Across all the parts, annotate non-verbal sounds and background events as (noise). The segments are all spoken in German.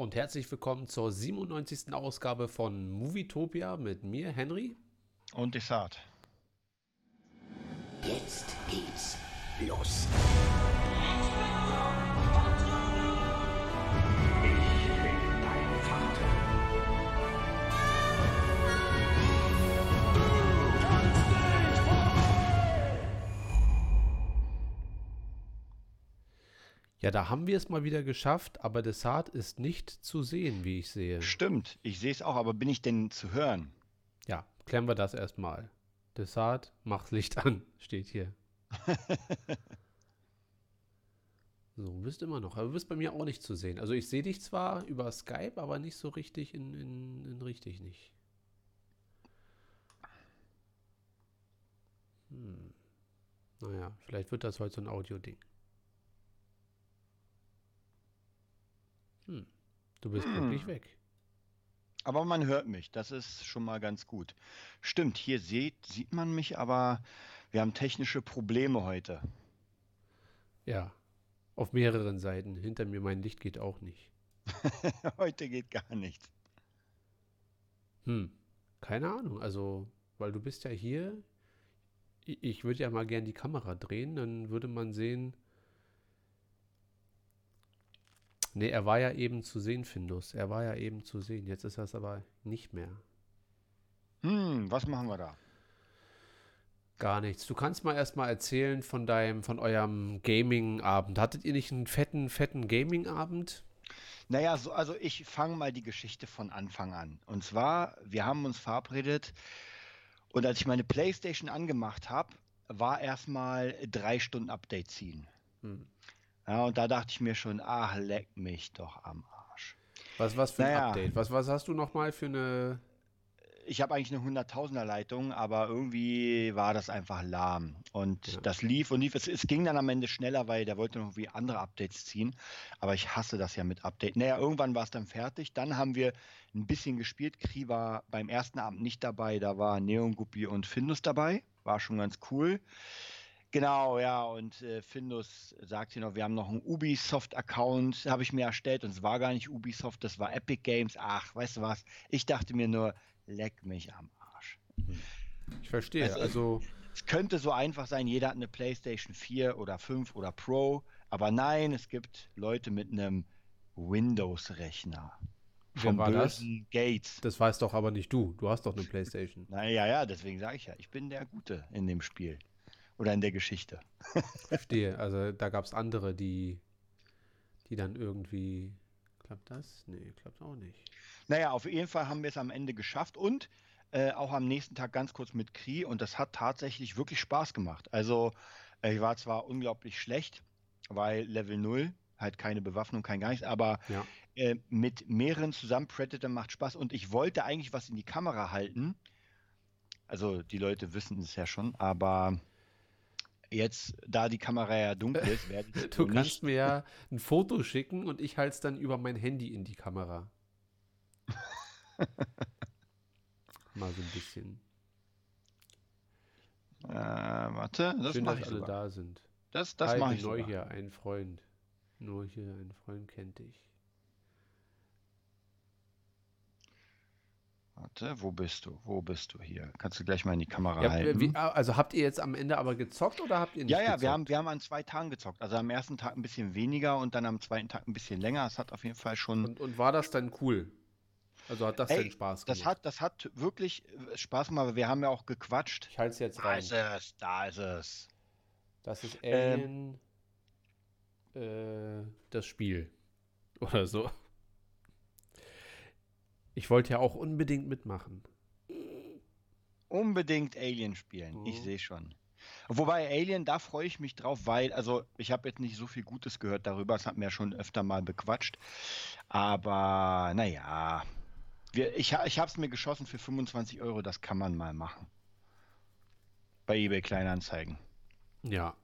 und herzlich willkommen zur 97. Ausgabe von Movietopia mit mir, Henry. Und Desart. Jetzt geht's los. Ja, da haben wir es mal wieder geschafft, aber Desart ist nicht zu sehen, wie ich sehe. Stimmt, ich sehe es auch, aber bin ich denn zu hören? Ja, klären wir das erstmal. Desart, mach Licht an, steht hier. (laughs) so, du bist immer noch, aber du bist bei mir auch nicht zu sehen. Also ich sehe dich zwar über Skype, aber nicht so richtig in, in, in richtig nicht. Hm. Naja, vielleicht wird das heute so ein Audio-Ding. Hm. Du bist Hm. wirklich weg. Aber man hört mich, das ist schon mal ganz gut. Stimmt, hier sieht, sieht man mich, aber wir haben technische Probleme heute. Ja. Auf mehreren Seiten. Hinter mir mein Licht geht auch nicht. (laughs) heute geht gar nichts. Hm. Keine Ahnung. Also, weil du bist ja hier. Ich würde ja mal gern die Kamera drehen, dann würde man sehen. Nee, er war ja eben zu sehen, Findus. Er war ja eben zu sehen. Jetzt ist er es aber nicht mehr. Hm, was machen wir da? Gar nichts. Du kannst mal erstmal erzählen von deinem, von eurem Gaming-Abend. Hattet ihr nicht einen fetten, fetten Gaming-Abend? Naja, so, also ich fange mal die Geschichte von Anfang an. Und zwar, wir haben uns verabredet und als ich meine Playstation angemacht habe, war erstmal drei Stunden Update ziehen. Hm. Ja, und da dachte ich mir schon, ach, leck mich doch am Arsch. Was, was für ein Naja. Update? Was, was hast du nochmal für eine. Ich habe eigentlich eine 100.000er Leitung, aber irgendwie war das einfach lahm. Und Ja. das lief und lief. Es, es ging dann am Ende schneller, weil der wollte noch irgendwie andere Updates ziehen. Aber ich hasse das ja mit Update. Naja, irgendwann war es dann fertig. Dann haben wir ein bisschen gespielt. Kri war beim ersten Abend nicht dabei. Da war Neon Guppy und Findus dabei. War schon ganz cool. Genau, ja, und äh, Findus sagt hier noch, wir haben noch einen Ubisoft-Account, habe ich mir erstellt und es war gar nicht Ubisoft, das war Epic Games. Ach, weißt du was? Ich dachte mir nur, leck mich am Arsch. Ich verstehe. Also- Also, Es könnte so einfach sein, jeder hat eine PlayStation 4 oder 5 oder Pro, aber nein, es gibt Leute mit einem Windows-Rechner. Vom war das? Gates. das weißt doch aber nicht du. Du hast doch eine Playstation. Naja, ja, deswegen sage ich ja, ich bin der Gute in dem Spiel. Oder in der Geschichte. (laughs) Verstehe. Also da gab es andere, die, die dann irgendwie. Klappt das? Nee, klappt auch nicht. Naja, auf jeden Fall haben wir es am Ende geschafft und äh, auch am nächsten Tag ganz kurz mit Kri und das hat tatsächlich wirklich Spaß gemacht. Also äh, ich war zwar unglaublich schlecht, weil Level 0, halt keine Bewaffnung, kein gar nichts, aber Ja. äh, mit mehreren zusammen Predator macht Spaß und ich wollte eigentlich was in die Kamera halten. Also die Leute wissen es ja schon, aber jetzt, da die Kamera ja dunkel ist, werde ich (laughs) Du so kannst mir ja ein Foto schicken und ich halte es dann über mein Handy in die Kamera. (laughs) Mal so ein bisschen. Äh, warte, das Schön, dass ich alle sogar. da sind. Das, das mache ich sogar. hier, ein Freund. Nur hier, ein Freund kennt dich. Warte, wo bist du? Wo bist du hier? Kannst du gleich mal in die Kamera Ja, halten? wie, also habt ihr jetzt am Ende aber gezockt oder habt ihr nicht ja, ja, gezockt? wir haben, wir haben an zwei Tagen gezockt. Also am ersten Tag ein bisschen weniger und dann am zweiten Tag ein bisschen länger. Es hat auf jeden Fall schon. Und, und war das dann cool? Also hat das Ey, denn Spaß das gemacht? hat, das hat wirklich äh, Spaß gemacht. Wir haben ja auch gequatscht. Ich halte es jetzt Da rein. ist es, da ist es. Das ist Ähm. Alien, äh, das Spiel. (laughs) Oder so. Ich wollte ja auch unbedingt mitmachen. Unbedingt Alien spielen. Ich Mhm. sehe schon. Wobei Alien, da freue ich mich drauf, weil, also ich habe jetzt nicht so viel Gutes gehört darüber. Es hat mir ja schon öfter mal bequatscht. Aber naja, wir, ich, ich habe es mir geschossen für 25 Euro. Das kann man mal machen. Bei eBay Kleinanzeigen. Ja.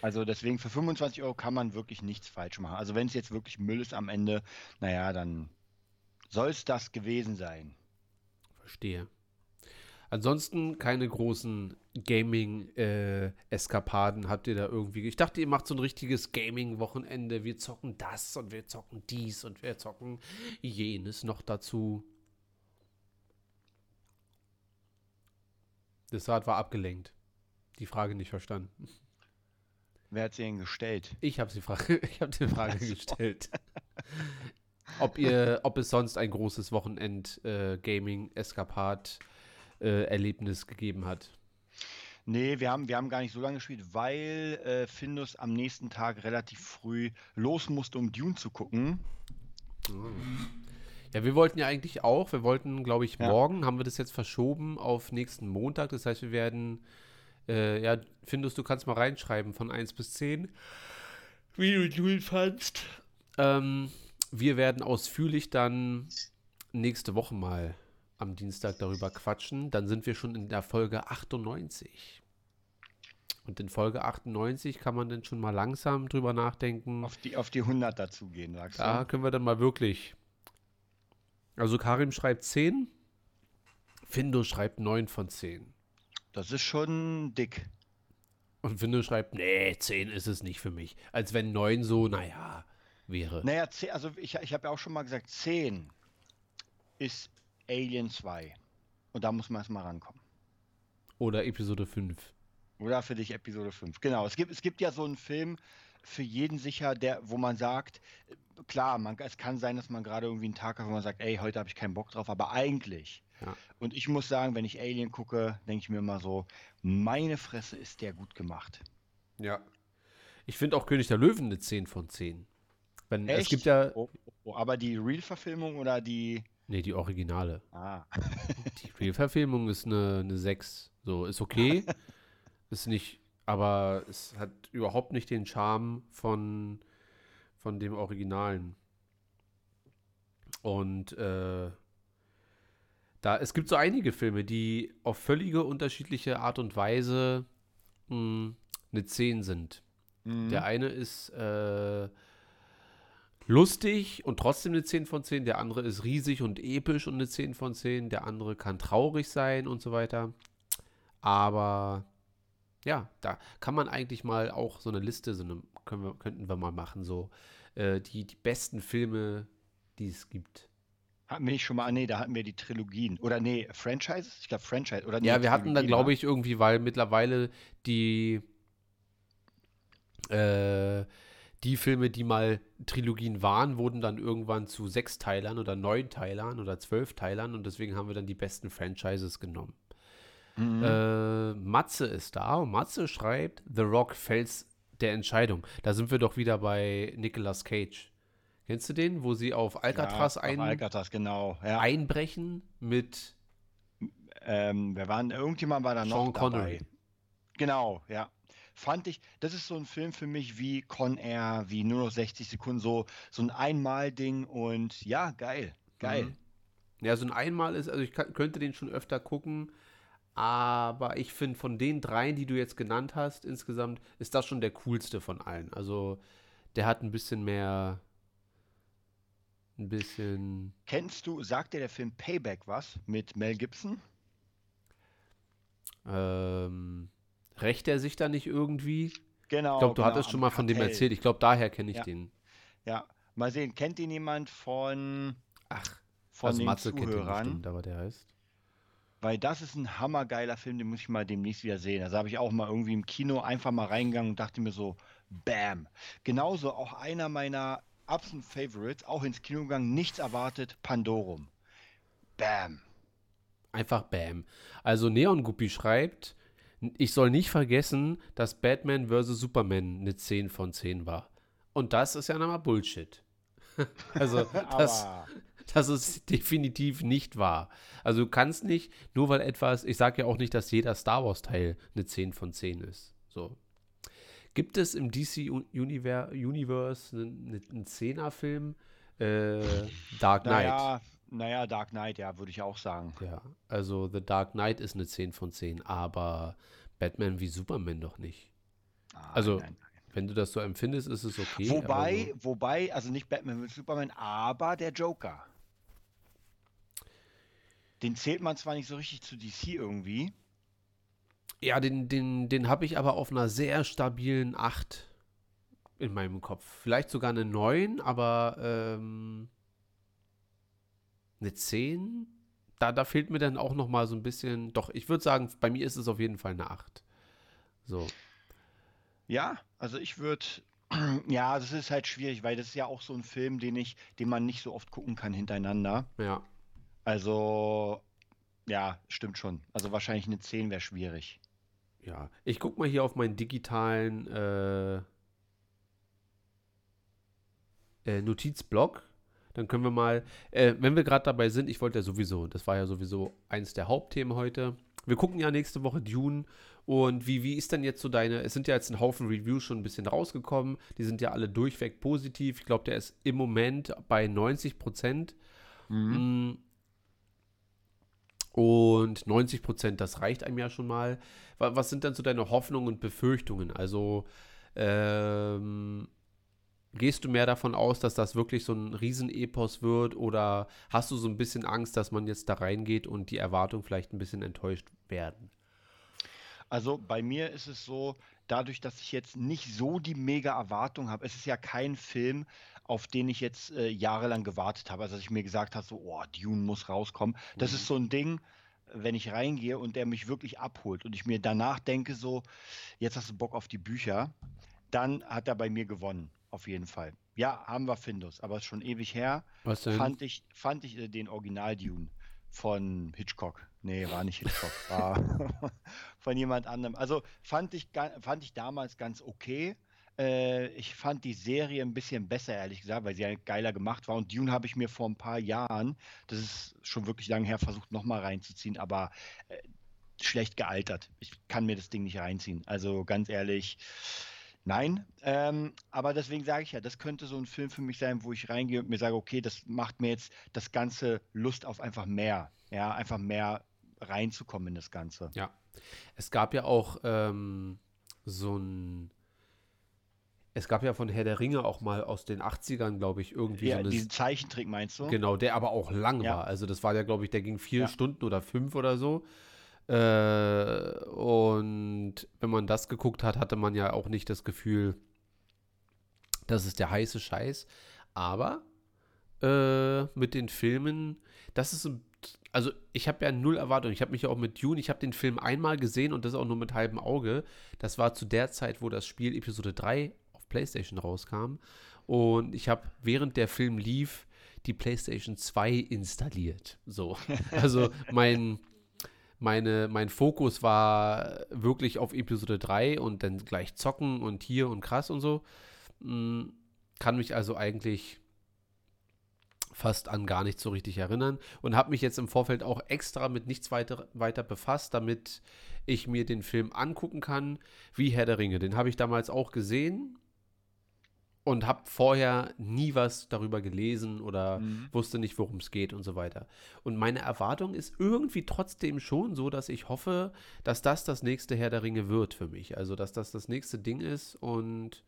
Also deswegen für 25 Euro kann man wirklich nichts falsch machen. Also wenn es jetzt wirklich Müll ist am Ende, naja, dann soll es das gewesen sein. Verstehe. Ansonsten keine großen Gaming-Eskapaden habt ihr da irgendwie. Ich dachte, ihr macht so ein richtiges Gaming-Wochenende. Wir zocken das und wir zocken dies und wir zocken jenes noch dazu. Das Rad war abgelenkt. Die Frage nicht verstanden. Wer hat sie denn gestellt? Ich habe die Frage, (laughs) ich hab die Frage gestellt. (laughs) ob ihr, ob es sonst ein großes Wochenend-Gaming-Eskapad-Erlebnis gegeben hat. Nee, wir haben, wir haben gar nicht so lange gespielt, weil äh, Findus am nächsten Tag relativ früh los musste, um Dune zu gucken. Ja, wir wollten ja eigentlich auch, wir wollten, glaube ich, Ja. morgen, haben wir das jetzt verschoben auf nächsten Montag. Das heißt, wir werden, äh, ja, Findus, du kannst mal reinschreiben von 1 bis 10, wie du Dune fandst. Ähm, wir werden ausführlich dann nächste Woche mal am Dienstag darüber quatschen. Dann sind wir schon in der Folge 98. Und in Folge 98 kann man dann schon mal langsam drüber nachdenken. Auf die, auf die 100 dazugehen, sagst Da du? können wir dann mal wirklich. Also Karim schreibt 10, Findo schreibt 9 von 10. Das ist schon dick. Und Findo schreibt, nee, 10 ist es nicht für mich. Als wenn 9 so, naja, wäre. Naja, 10, also ich, ich habe ja auch schon mal gesagt, 10 ist Alien 2. Und da muss man erstmal rankommen. Oder Episode 5. Oder für dich Episode 5. Genau, es gibt, es gibt ja so einen Film für jeden sicher, der, wo man sagt, klar, man, es kann sein, dass man gerade irgendwie einen Tag hat, wo man sagt, ey, heute habe ich keinen Bock drauf, aber eigentlich. Ja. Und ich muss sagen, wenn ich Alien gucke, denke ich mir immer so, meine Fresse ist der gut gemacht. Ja. Ich finde auch König der Löwen eine 10 von 10. Wenn, es Echt? gibt ja, Oh, oh, aber die Real-Verfilmung oder die. nee, die Originale. Ah, Die Real-Verfilmung ist eine, eine 6. So, ist okay. (laughs) ist nicht, aber es hat überhaupt nicht den Charme von, von dem Originalen. Und äh, da, es gibt so einige Filme, die auf völlige unterschiedliche Art und Weise mh, eine 10 sind. mhm. Der eine ist äh, lustig und trotzdem eine 10 von 10. Der andere ist riesig und episch und eine 10 von 10. Der andere kann traurig sein und so weiter. Aber ja, da kann man eigentlich mal auch so eine Liste, so eine, können wir, könnten wir mal machen, so äh, die, die besten Filme, die es gibt. hatten wir nicht schon mal, ah, nee, da hatten wir die Trilogien. Oder nee, Franchises? Ich glaube Franchise. Oder nee, Ja, wir hatten da, Trilogien, glaube ich, irgendwie, weil mittlerweile die, äh, die Filme, die mal Trilogien waren, wurden dann irgendwann zu Sechsteilern oder Neunteilern oder Zwölfteilern und deswegen haben wir dann die besten Franchises genommen. Mhm. Äh, Matze ist da und Matze schreibt, The Rock Fels der Entscheidung. Da sind wir doch wieder bei Nicolas Cage. Kennst du den, wo sie auf Alcatraz ja, ein, auf Alcatraz, genau. Ja. einbrechen mit Ähm, wer war denn, irgendjemand war da noch Sean dabei. Connery? Genau, ja. Fand ich, das ist so ein Film für mich wie Con Air, wie nur noch 60 Sekunden, so, so ein Einmal-Ding und ja, geil, geil. Mhm. Ja, so ein Einmal ist, also ich kann, könnte den schon öfter gucken, aber ich finde von den dreien, die du jetzt genannt hast, insgesamt ist das schon der coolste von allen. Also der hat ein bisschen mehr, ein bisschen, Kennst du, sagt dir der Film Payback was mit Mel Gibson? ähm, rächt er sich da nicht irgendwie? Genau. Ich glaube, du genau, hattest schon mal von dem Kartell. erzählt. Ich glaube, daher kenne ich Ja. den. Ja, mal sehen, kennt ihn jemand von, Ach, von also den Matze kennt Zuhörern? bestimmt, aber der heißt. Weil das ist ein hammergeiler Film, den muss ich mal demnächst wieder sehen. Also habe ich auch mal irgendwie im Kino einfach mal reingegangen und dachte mir so, bam. Genauso auch einer meiner absoluten Favorites, auch ins Kino gegangen, nichts erwartet, Pandorum. Bam. Einfach Bam. Also Neon Guppy schreibt, ich soll nicht vergessen, dass Batman vs. Superman eine 10 von 10 war. Und das ist ja nochmal Bullshit. (laughs) also (laughs) das, das ist definitiv nicht wahr. Also du kannst nicht, nur weil etwas, ich sage ja auch nicht, dass jeder Star Wars Teil eine 10 von 10 ist. So. Gibt es im DC Univer Universe einen, einen 10er Film? Äh, Dark Knight. naja, naja, Dark Knight, ja, würde ich auch sagen. Ja, also The Dark Knight ist eine 10 von 10, aber Batman wie Superman doch nicht. Ah, Also, nein, nein. Wenn du das so empfindest, ist es okay. Wobei, aber wobei, also nicht Batman mit Superman, aber der Joker. Den zählt man zwar nicht so richtig zu DC irgendwie. Ja, den, den, den habe ich aber auf einer sehr stabilen 8 in meinem Kopf. Vielleicht sogar eine 9, aber ähm, eine 10? Da, da fehlt mir dann auch noch mal so ein bisschen. Doch, ich würde sagen, bei mir ist es auf jeden Fall eine 8. So. Ja, also ich würde, (clears throat) ja, das ist halt schwierig, weil das ist ja auch so ein Film, den ich, den man nicht so oft gucken kann hintereinander. Ja. Also, ja, stimmt schon. Also wahrscheinlich eine 10 wäre schwierig. Ja. Ich gucke mal hier auf meinen digitalen äh, äh, Notizblock. Dann können wir mal, äh, wenn wir gerade dabei sind, ich wollte ja sowieso, das war ja sowieso eins der Hauptthemen heute. Wir gucken ja nächste Woche Dune und wie, wie ist denn jetzt so deine, es sind ja jetzt ein Haufen Reviews schon ein bisschen rausgekommen, die sind ja alle durchweg positiv. Ich glaube, der ist im Moment bei 90 Prozent. Mhm. Und 90 Prozent, das reicht einem ja schon mal. Was sind dann so deine Hoffnungen und Befürchtungen? Also, ähm, Gehst du mehr davon aus, dass das wirklich so ein Riesenepos wird oder hast du so ein bisschen Angst, dass man jetzt da reingeht und die Erwartungen vielleicht ein bisschen enttäuscht werden? Also bei mir ist es so, dadurch, dass ich jetzt nicht so die mega Erwartung habe, es ist ja kein Film, auf den ich jetzt äh, jahrelang gewartet habe. Also dass ich mir gesagt habe, so, oh, Dune muss rauskommen. Das ist so ein Ding, wenn ich reingehe und der mich wirklich abholt und ich mir danach denke, so, jetzt hast du Bock auf die Bücher, dann hat er bei mir gewonnen. Auf jeden Fall. Ja, haben wir Findus, aber schon ewig her. Was denn? Fand ich, fand ich äh, den Original-Dune von Hitchcock. Nee, war nicht Hitchcock, (laughs) war (laughs) von jemand anderem. Also fand ich, fand ich damals ganz okay. Äh, ich fand die Serie ein bisschen besser, ehrlich gesagt, weil sie ja geiler gemacht war. Und Dune habe ich mir vor ein paar Jahren, das ist schon wirklich lange her, versucht nochmal reinzuziehen, aber äh, schlecht gealtert. Ich kann mir das Ding nicht reinziehen. Also ganz ehrlich, Nein, ähm, aber deswegen sage ich ja, das könnte so ein Film für mich sein, wo ich reingehe und mir sage, okay, das macht mir jetzt das Ganze Lust auf einfach mehr, ja, einfach mehr reinzukommen in das Ganze. Ja, es gab ja auch ähm, so ein, es gab ja von Herr der Ringe auch mal aus den 80ern, glaube ich, irgendwie ja, so eine, diesen Zeichentrick meinst du? Genau, der aber auch lang Ja. war. Also das war ja, glaube ich, der ging vier Ja. Stunden oder fünf oder so. Äh, und wenn man das geguckt hat, hatte man ja auch nicht das Gefühl, das ist der heiße Scheiß. Aber äh, mit den Filmen, das ist also ich habe ja null Erwartung. Ich habe mich ja auch mit Dune, ich habe den Film einmal gesehen und das auch nur mit halbem Auge. Das war zu der Zeit, wo das Spiel Episode 3 auf PlayStation rauskam. Und ich habe, während der Film lief, die PlayStation 2 installiert. So. (laughs) Also mein, meine, mein Fokus war wirklich auf Episode 3 und dann gleich zocken und hier und krass und so. Mm, Kann mich also eigentlich fast an gar nichts so richtig erinnern und habe mich jetzt im Vorfeld auch extra mit nichts weiter, weiter befasst, damit ich mir den Film angucken kann, wie Herr der Ringe. Den habe ich damals auch gesehen und habe vorher nie was darüber gelesen oder Mhm. wusste nicht, worum es geht und so weiter. Und meine Erwartung ist irgendwie trotzdem schon so, dass ich hoffe, dass das das nächste Herr der Ringe wird für mich. Also, dass das das nächste Ding ist und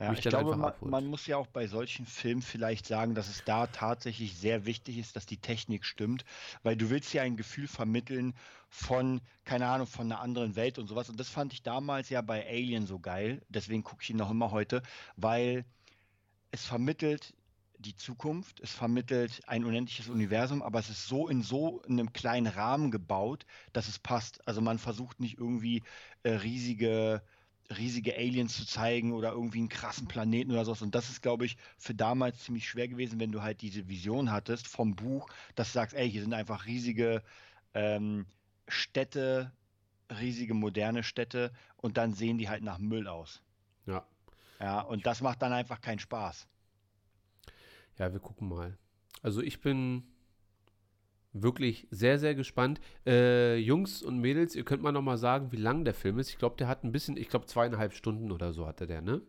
Ja, ich glaube, man, man muss ja auch bei solchen Filmen vielleicht sagen, dass es da tatsächlich sehr wichtig ist, dass die Technik stimmt, weil du willst ja ein Gefühl vermitteln von, keine Ahnung, von einer anderen Welt und sowas. Und das fand ich damals ja bei Alien so geil. Deswegen gucke ich ihn noch immer heute, weil es vermittelt die Zukunft, es vermittelt ein unendliches Universum, aber es ist so in so einem kleinen Rahmen gebaut, dass es passt. Also man versucht nicht irgendwie äh, riesige riesige Aliens zu zeigen oder irgendwie einen krassen Planeten oder sowas. Und das ist, glaube ich, für damals ziemlich schwer gewesen, wenn du halt diese Vision hattest vom Buch, dass du sagst, ey, hier sind einfach riesige ähm, Städte, riesige moderne Städte und dann sehen die halt nach Müll aus. ja. Ja, und das macht dann einfach keinen Spaß. Ja, wir gucken mal. Also ich bin wirklich sehr, sehr gespannt. Äh, Jungs und Mädels, ihr könnt mal noch mal sagen, wie lang der Film ist. Ich glaube, der hat ein bisschen, ich glaube zweieinhalb Stunden oder so hatte der, ne?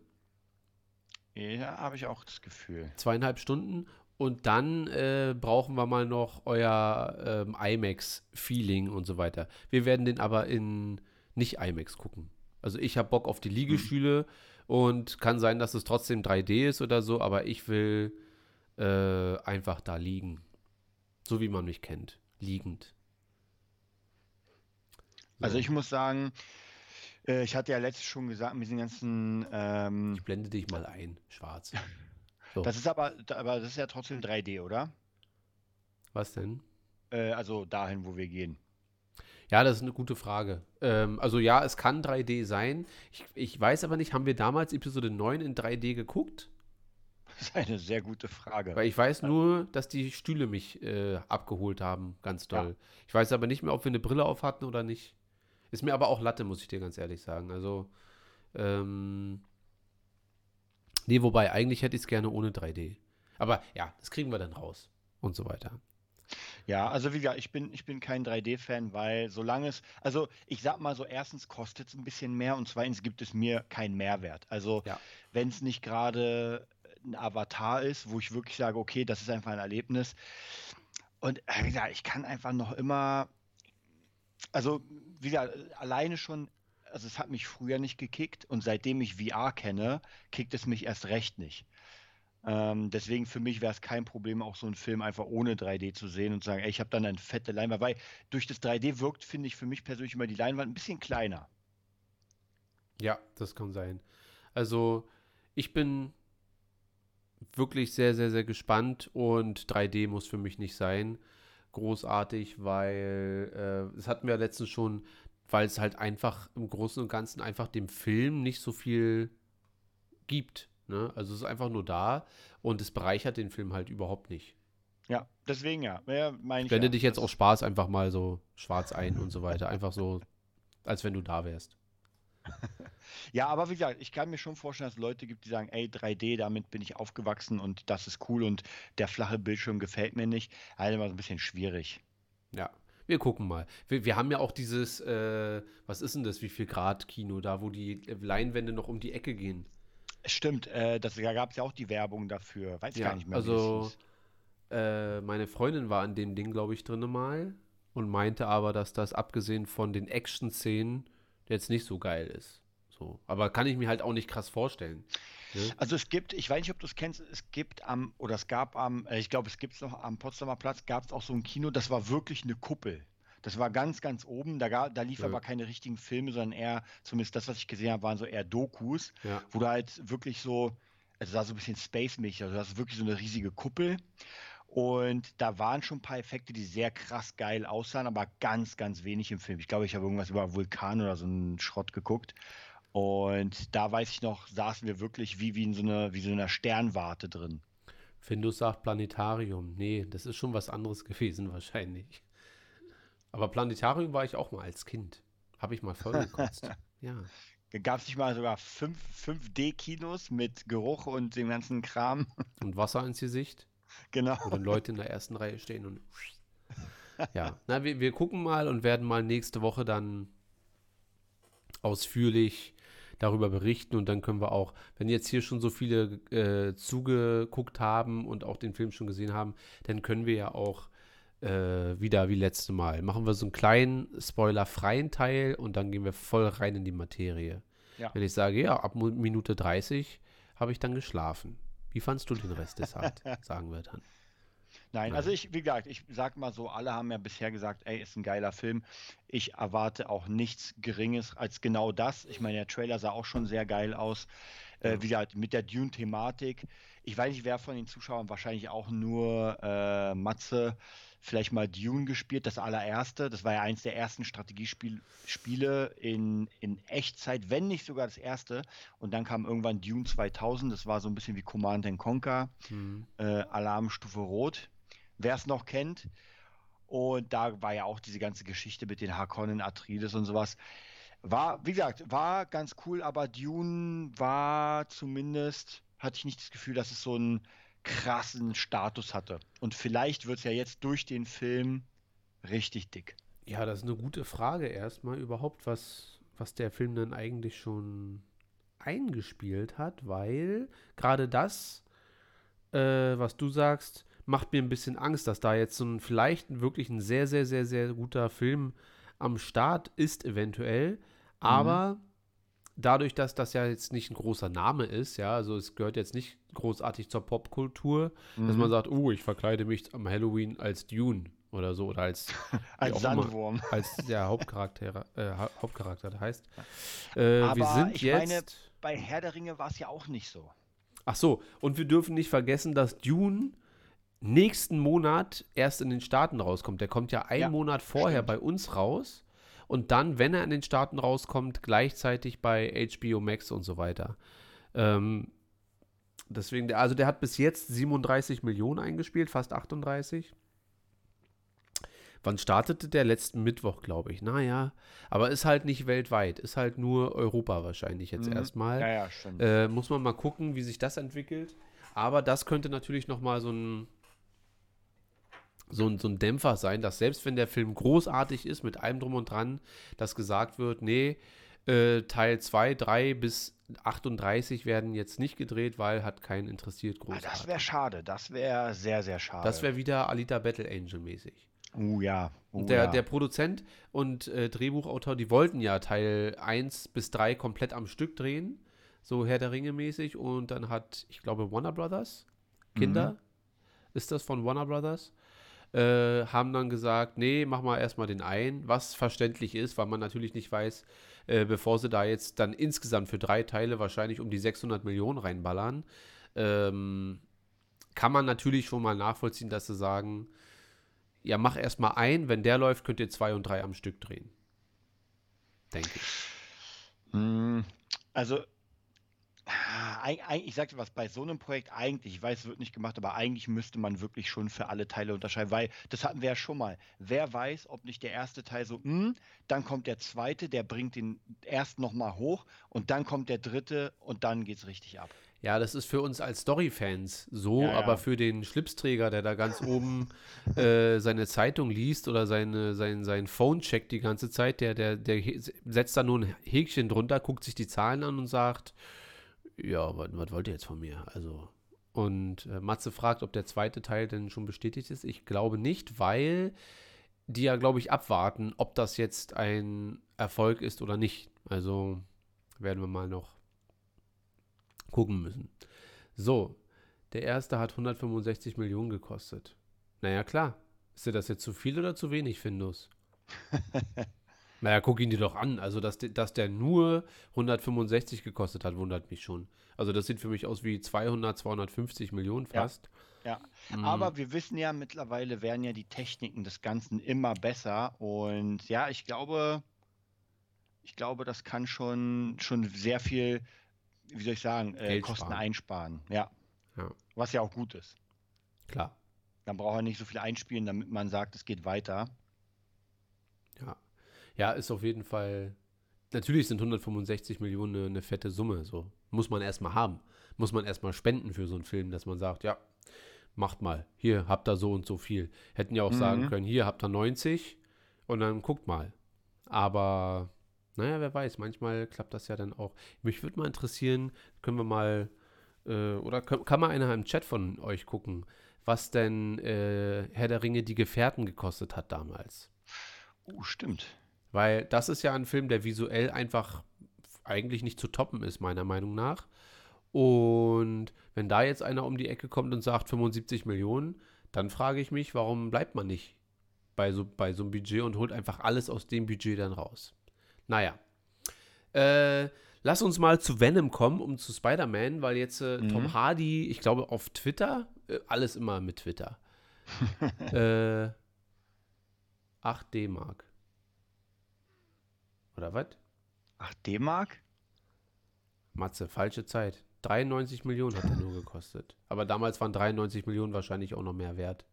Ja, habe ich auch das Gefühl. Zweieinhalb Stunden. Und dann äh, brauchen wir mal noch euer ähm, IMAX-Feeling und so weiter. Wir werden den aber in nicht IMAX gucken. Also ich habe Bock auf die Liegestühle und kann sein, dass es trotzdem 3D ist oder so, aber ich will äh, einfach da liegen. So wie man mich kennt. liegend. Also So, ich muss sagen, äh, ich hatte ja letztes schon gesagt, mit diesen ganzen, ähm, ich blende dich mal ein, schwarz. (laughs) So, das ist aber, aber das ist ja trotzdem 3D, oder? was denn? Äh, also dahin, wo wir gehen. Ja, das ist eine gute Frage. Ähm, also ja, es kann 3D sein. Ich, ich weiß aber nicht, haben wir damals Episode 9 in 3D geguckt? Das ist eine sehr gute Frage. Weil ich weiß nur, dass die Stühle mich äh, abgeholt haben, ganz doll. Ich weiß aber nicht mehr, ob wir eine Brille auf hatten oder nicht. Ist mir aber auch Latte, muss ich dir ganz ehrlich sagen. Also, ähm, nee, wobei, eigentlich hätte ich es gerne ohne 3D. Aber ja, das kriegen wir dann raus und so weiter. Ja, also wie gesagt, ich bin, ich bin kein 3D-Fan, weil solange es, also ich sag mal so, erstens kostet es ein bisschen mehr und zweitens gibt es mir keinen Mehrwert. Also Ja. wenn es nicht gerade ein Avatar ist, wo ich wirklich sage, okay, das ist einfach ein Erlebnis. Und äh, wie gesagt, ich kann einfach noch immer, also wie gesagt, alleine schon, also es hat mich früher nicht gekickt und seitdem ich VR kenne, kickt es mich erst recht nicht. Ähm, deswegen für mich wäre es kein Problem, auch so einen Film einfach ohne 3D zu sehen und zu sagen, ey, ich habe dann eine fette Leinwand, weil durch das 3D wirkt, finde ich, für mich persönlich immer die Leinwand ein bisschen kleiner. Ja, das kann sein. Also, ich bin wirklich sehr, sehr, sehr gespannt und 3D muss für mich nicht sein. Großartig, weil äh, das hatten wir letztens schon, weil es halt einfach im Großen und Ganzen einfach dem Film nicht so viel gibt. Ne? Also es ist einfach nur da und es bereichert den Film halt überhaupt nicht. Ja, deswegen ja. ja meine ich Blende ja. dich jetzt aus Spaß einfach mal so schwarz ein und so weiter. Einfach so, als wenn du da wärst. Ja, aber wie gesagt, ich kann mir schon vorstellen, dass es Leute gibt, die sagen, ey, 3D, damit bin ich aufgewachsen und das ist cool und der flache Bildschirm gefällt mir nicht. Also immer so ein bisschen schwierig. Ja, wir gucken mal. Wir, wir haben ja auch dieses, äh, was ist denn das, wie viel Grad Kino, da wo die Leinwände noch um die Ecke gehen. Stimmt, äh, das, da gab es ja auch die Werbung dafür. Weiß Ja, gar nicht mehr, also-. Äh, meine Freundin war an dem Ding, glaube ich, drinne mal und meinte aber, dass das abgesehen von den Action-Szenen jetzt nicht so geil ist. So. Aber kann ich mir halt auch nicht krass vorstellen. Ne? Also es gibt, ich weiß nicht, ob du es kennst, es gibt am, oder es gab am, äh, ich glaube, es gibt es noch am Potsdamer Platz, gab es auch so ein Kino, das war wirklich eine Kuppel. Das war ganz, ganz oben. Da, da lief Ja. aber keine richtigen Filme, sondern eher, zumindest das, was ich gesehen habe, waren so eher Dokus, Ja. wo du halt wirklich so, also sah so ein bisschen Space-mäßig, also das ist wirklich so eine riesige Kuppel. Und da waren schon ein paar Effekte, die sehr krass geil aussahen, aber ganz, ganz wenig im Film. Ich glaube, ich habe irgendwas über Vulkan oder so einen Schrott geguckt. Und da weiß ich noch, saßen wir wirklich wie, wie in so einer, wie so einer Sternwarte drin. Findus sagt Planetarium. Nee, das ist schon was anderes (laughs) gewesen wahrscheinlich. Aber Planetarium war ich auch mal als Kind. Habe ich mal voll gekotzt. (laughs) ja. Gab es nicht mal sogar 5, 5D-Kinos mit Geruch und dem ganzen Kram? Und Wasser ins Gesicht. (laughs) genau. wo dann Leute in der ersten Reihe stehen und (laughs) ja, na, wir, wir gucken mal und werden mal nächste Woche dann ausführlich darüber berichten und dann können wir auch, wenn jetzt hier schon so viele äh, zugeguckt haben und auch den Film schon gesehen haben, dann können wir ja auch äh, wieder wie letzte Mal. Machen wir so einen kleinen spoilerfreien Teil und dann gehen wir voll rein in die Materie. Ja. Wenn ich sage, ja, ab Minute 30 habe ich dann geschlafen. Wie fandst du den Rest des Hart? (laughs) Sagen wir dann. Nein, Nein. also ich, wie gesagt, ich sag mal so, alle haben ja bisher gesagt, ey, ist ein geiler Film. Ich erwarte auch nichts Geringes als genau das. Ich meine, der Trailer sah auch schon sehr geil aus. Äh, wie gesagt, mit der Dune-Thematik. Ich weiß nicht, wer von den Zuschauern wahrscheinlich auch nur äh, Matze vielleicht mal Dune gespielt, das allererste. Das war ja eins der ersten Strategiespiele Spiele in, in Echtzeit, wenn nicht sogar das erste. Und dann kam irgendwann Dune 2000. Das war so ein bisschen wie Command and Conquer Hm. äh, Alarmstufe Rot, wer es noch kennt. Und da war ja auch diese ganze Geschichte mit den Harkonnen, Atreides und sowas. War, wie gesagt, war ganz cool, aber Dune war zumindest, hatte ich nicht das Gefühl, dass es so einen krassen Status hatte. Und vielleicht wird es ja jetzt durch den Film richtig dick. Ja, das ist eine gute Frage erstmal überhaupt, was, was der Film dann eigentlich schon eingespielt hat, weil gerade das, äh, was du sagst, macht mir ein bisschen Angst, dass da jetzt so ein vielleicht wirklich ein sehr, sehr, sehr, sehr guter Film am Start ist, eventuell. Aber dadurch, dass das ja jetzt nicht ein großer Name ist, ja, also es gehört jetzt nicht großartig zur Popkultur, dass man sagt, oh, ich verkleide mich am Halloween als Dune oder so oder als (laughs) Als auch immer, Sandwurm. als der Hauptcharakter, äh, Ha- Hauptcharakter das heißt. Äh, wir Aber sind ich jetzt. meine, bei Herr der Ringe war es ja auch nicht so. Ach so, und wir dürfen nicht vergessen, dass Dune nächsten Monat erst in den Staaten rauskommt. Der kommt ja einen Ja, Monat vorher stimmt. bei uns raus und dann, wenn er in den Staaten rauskommt, gleichzeitig bei HBO Max und so weiter. Ähm, deswegen, also der hat bis jetzt 37 Millionen eingespielt, fast 38. Wann startete der? Letzten Mittwoch, glaube ich. Naja, aber ist halt nicht weltweit, ist halt nur Europa wahrscheinlich jetzt Mhm. erstmal. Ja, ja, stimmt. Äh, muss man mal gucken, wie sich das entwickelt. Aber das könnte natürlich noch mal so ein, so ein, so ein Dämpfer sein, dass selbst wenn der Film großartig ist, mit allem drum und dran, dass gesagt wird, nee, äh, Teil 2, 3 bis 38 werden jetzt nicht gedreht, weil hat keinen interessiert Ah, großartig. das wäre schade. Das wäre sehr, sehr schade. Das wäre wieder Alita Battle Angel mäßig. Oh ja. Oh, Und der, ja. der Produzent und äh, Drehbuchautor, die wollten ja Teil 1 bis 3 komplett am Stück drehen, so Herr der Ringe mäßig. Und dann hat, ich glaube, Warner Brothers, Kinder, ist das von Warner Brothers, äh, haben dann gesagt, nee, mach mal erstmal den einen, was verständlich ist, weil man natürlich nicht weiß, äh, bevor sie da jetzt dann insgesamt für drei Teile wahrscheinlich um die 600 Millionen reinballern, ähm, kann man natürlich schon mal nachvollziehen, dass sie sagen, ja, mach erstmal ein, wenn der läuft, könnt ihr zwei und drei am Stück drehen. Denke ich. Hm, Also, ich sagte was, bei so einem Projekt eigentlich, ich weiß, es wird nicht gemacht, aber eigentlich müsste man wirklich schon für alle Teile unterschreiben, weil das hatten wir ja schon mal. Wer weiß, ob nicht der erste Teil so, hm, dann kommt der zweite, der bringt den ersten nochmal hoch und dann kommt der dritte und dann geht's richtig ab. Ja, das ist für uns als Story-Fans so, Ja, ja. aber für den Schlipsträger, der da ganz oben (laughs) äh, seine Zeitung liest oder seine, sein, sein Phone checkt die ganze Zeit, der, der, der setzt da nur ein Häkchen drunter, guckt sich die Zahlen an und sagt, ja, was, wollt ihr jetzt von mir? Also, und äh, Matze fragt, ob der zweite Teil denn schon bestätigt ist. Ich glaube nicht, weil die ja, glaube ich, abwarten, ob das jetzt ein Erfolg ist oder nicht. Also werden wir mal noch gucken müssen. So, der erste hat 165 Millionen gekostet. Naja, klar. Ist dir das jetzt zu viel oder zu wenig, Findus? (laughs) naja, guck ihn dir doch an. Also, dass, dass der nur 165 gekostet hat, wundert mich schon. Also, das sieht für mich aus wie 200, 250 Millionen Ja. fast. Ja, Mhm. aber wir wissen ja, mittlerweile werden ja die Techniken des Ganzen immer besser und ja, ich glaube, ich glaube, das kann schon, schon sehr viel, wie soll ich sagen, äh, Kosten sparen. einsparen. Ja. Ja. Was ja auch gut ist. Klar. Dann braucht er nicht so viel einspielen, damit man sagt, es geht weiter. Ja. Ist auf jeden Fall. Natürlich sind 165 Millionen eine, eine fette Summe. So. Muss man erstmal haben. Muss man erstmal spenden für so einen Film, dass man sagt, ja, macht mal. Hier habt ihr so und so viel. Hätten ja auch sagen Mhm. können, hier habt ihr 90 und dann guckt mal. Aber, naja, wer weiß, manchmal klappt das ja dann auch. Mich würde mal interessieren, können wir mal, äh, oder kann, kann mal einer im Chat von euch gucken, was denn äh, Herr der Ringe die Gefährten gekostet hat damals. Uh, stimmt. Weil das ist ja ein Film, der visuell einfach eigentlich nicht zu toppen ist, meiner Meinung nach. Und wenn da jetzt einer um die Ecke kommt und sagt 75 Millionen, dann frage ich mich, warum bleibt man nicht bei so, bei so einem Budget und holt einfach alles aus dem Budget dann raus. Naja. Äh, lass uns mal zu Venom kommen, um zu Spider-Man, weil jetzt äh, Tom Mhm. Hardy, ich glaube auf Twitter, äh, alles immer mit Twitter. (laughs) äh, 8 D-Mark. Oder was? 8 D-Mark? Matze, falsche Zeit. 93 Millionen hat er nur gekostet. Aber damals waren 93 Millionen wahrscheinlich auch noch mehr wert.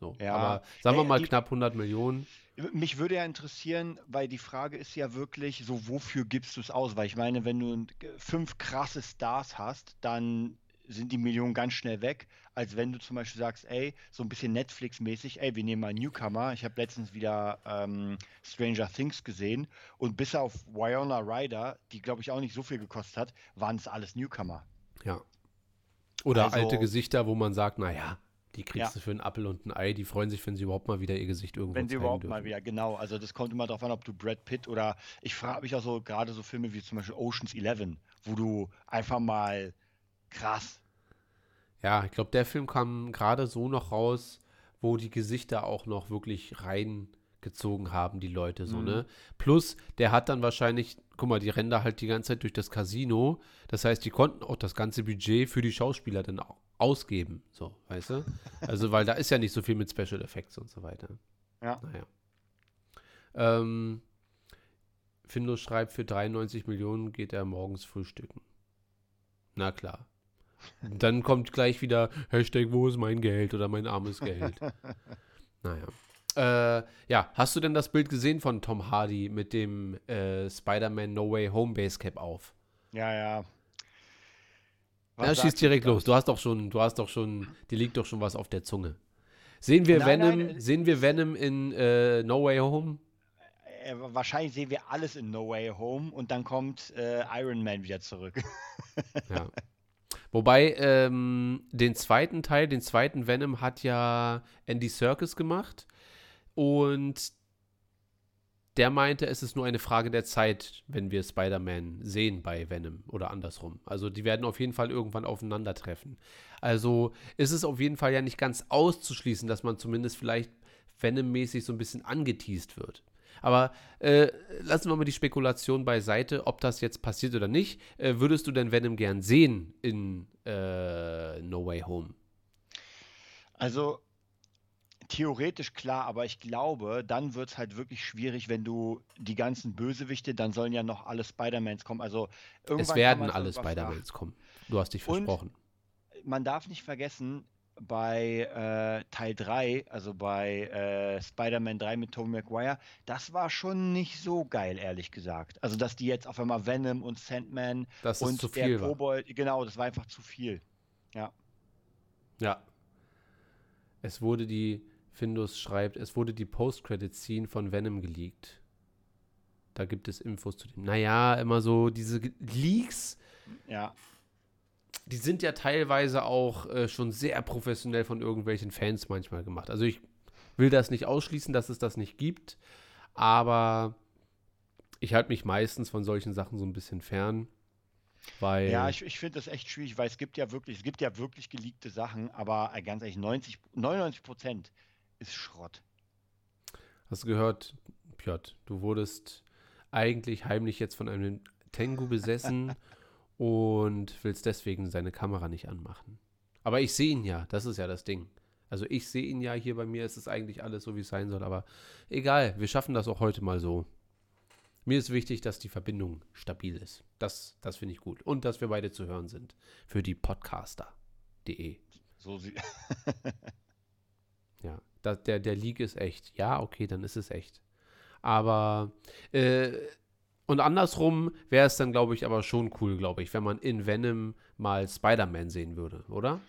So, Ja. aber sagen wir mal die- knapp 100 Millionen. Mich würde ja interessieren, weil die Frage ist ja wirklich so, wofür gibst du es aus? Weil ich meine, wenn du fünf krasse Stars hast, dann sind die Millionen ganz schnell weg, als wenn du zum Beispiel sagst, ey, so ein bisschen Netflix-mäßig, ey, wir nehmen mal Newcomer. Ich habe letztens wieder ähm, Stranger Things gesehen und bis auf Wyona Ryder, die glaube ich auch nicht so viel gekostet hat, waren es alles Newcomer. Ja. Oder Also- alte Gesichter, wo man sagt, naja, Die kriegst Ja. du für einen Apfel und ein Ei. Die freuen sich, wenn sie überhaupt mal wieder ihr Gesicht irgendwo Wenn sie überhaupt dürfen. mal wieder, genau. Also das kommt immer darauf an, ob du Brad Pitt oder ich frage mich auch so, gerade so Filme wie zum Beispiel Oceans 11, wo du einfach mal krass. Ja, ich glaube, der Film kam gerade so noch raus, wo die Gesichter auch noch wirklich reingezogen haben, die Leute so, Mhm. ne? Plus, der hat dann wahrscheinlich, guck mal, die rennen da halt die ganze Zeit durch das Casino. Das heißt, die konnten auch das ganze Budget für die Schauspieler dann au- ausgeben, so, weißt du? (laughs) Also, weil da ist ja nicht so viel mit Special Effects und so weiter. Ja. Naja. Ähm, Findus schreibt, für 93 Millionen geht er morgens frühstücken. Na klar. Dann kommt gleich wieder Hashtag, wo ist mein Geld oder mein armes Geld. (laughs) naja. Äh, ja, hast du denn das Bild gesehen von Tom Hardy mit dem äh, Spider-Man No Way Home Basecap auf? Ja, ja. Ja, Was schieß sagst du direkt los. Du hast doch schon, du hast doch schon, dir liegt doch schon was auf der Zunge. Sehen wir Nein, Venom, nein, äh, sehen wir Venom in äh, No Way Home? Äh, wahrscheinlich sehen wir alles in No Way Home und dann kommt äh, Iron Man wieder zurück. Ja. (laughs) Wobei, ähm, den zweiten Teil, den zweiten Venom hat ja Andy Serkis gemacht. Und der meinte, es ist nur eine Frage der Zeit, wenn wir Spider-Man sehen bei Venom oder andersrum. Also die werden auf jeden Fall irgendwann aufeinandertreffen. Also ist es auf jeden Fall ja nicht ganz auszuschließen, dass man zumindest vielleicht Venom-mäßig so ein bisschen angeteased wird. Aber äh, lassen wir mal die Spekulation beiseite, ob das jetzt passiert oder nicht. Äh, würdest du denn Venom gern sehen in äh, No Way Home? Also theoretisch klar, aber ich glaube, dann wird es halt wirklich schwierig, wenn du die ganzen Bösewichte, dann sollen ja noch alle Spider-Mans kommen. Also irgendwann Es werden alle Spider-Mans kommen. Du hast dich Und- versprochen. Man darf nicht vergessen, bei äh, Teil 3, also bei äh, Spider-Man 3 mit Tobey Maguire, das war schon nicht so geil, ehrlich gesagt. Also, dass die jetzt auf einmal Venom und Sandman Dass es und zu der viel war. Kobold, genau, das war einfach zu viel. Ja. Es wurde die, Findus schreibt, es wurde die Post-Credit-Scene von Venom geleakt. Da gibt es Infos zu dem. Naja, immer so diese Leaks, Ja, die sind ja teilweise auch äh, schon sehr professionell von irgendwelchen Fans manchmal gemacht. Also ich will das nicht ausschließen, dass es das nicht gibt, aber ich halte mich meistens von solchen Sachen so ein bisschen fern, weil Ja, ich, ich finde das echt schwierig, weil es gibt ja wirklich, es gibt ja wirklich geleakte Sachen, aber äh, ganz ehrlich, 90, 99 Prozent ist Schrott. hast du gehört, Piotr, du wurdest eigentlich heimlich jetzt von einem Tengu besessen (laughs) und willst deswegen seine Kamera nicht anmachen. Aber ich sehe ihn ja, das ist ja das Ding. Also ich sehe ihn ja hier bei mir, ist es eigentlich alles so, wie es sein soll, aber egal, wir schaffen das auch heute mal so. Mir ist wichtig, dass die Verbindung stabil ist. Das, das finde ich gut. Und dass wir beide zu hören sind. Für die Podcaster.de. So sie (laughs) Ja, da, der, der Leak ist echt. Ja, okay, dann ist es echt. Aber, äh, und andersrum wäre es dann, glaube ich, aber schon cool, glaube ich, wenn man in Venom mal Spider-Man sehen würde, oder?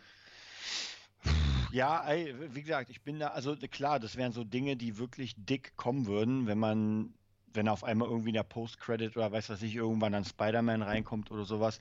Ja, ey, wie gesagt, ich bin da, also klar, das wären so Dinge, die wirklich dick kommen würden, wenn man, wenn auf einmal irgendwie der Post-Credit oder weiß was ich, irgendwann dann Spider-Man reinkommt oder sowas.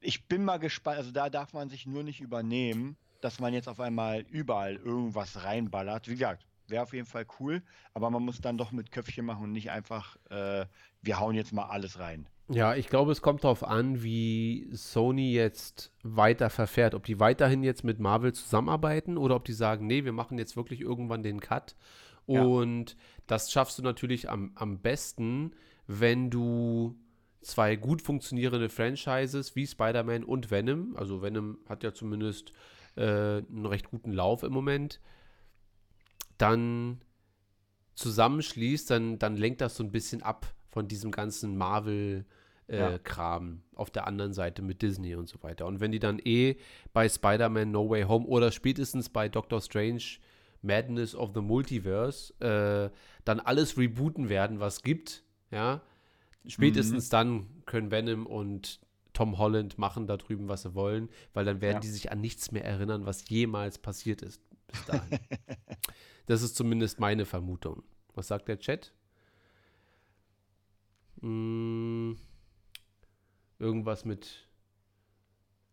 Ich bin mal gespannt, also da darf man sich nur nicht übernehmen, dass man jetzt auf einmal überall irgendwas reinballert. Wie gesagt, wäre auf jeden Fall cool, aber man muss dann doch mit Köpfchen machen und nicht einfach, äh, wir hauen jetzt mal alles rein. Ja, ich glaube, es kommt darauf an, wie Sony jetzt weiter verfährt. Ob die weiterhin jetzt mit Marvel zusammenarbeiten oder ob die sagen, nee, wir machen jetzt wirklich irgendwann den Cut. Ja. Und das schaffst du natürlich am, am besten, wenn du zwei gut funktionierende Franchises wie Spider-Man und Venom, also Venom hat ja zumindest äh, einen recht guten Lauf im Moment, dann zusammenschließt, dann, dann lenkt das so ein bisschen ab von diesem ganzen Marvel-Kram Ja. auf der anderen Seite mit Disney und so weiter. Und wenn die dann eh bei Spider-Man No Way Home oder spätestens bei Doctor Strange Madness of the Multiverse äh, dann alles rebooten werden, was gibt, ja, spätestens dann können Venom und Tom Holland machen da drüben, was sie wollen, weil dann werden Ja. die sich an nichts mehr erinnern, was jemals passiert ist bis dahin. (laughs) das ist zumindest meine Vermutung. Was sagt der Chat? Hm, irgendwas mit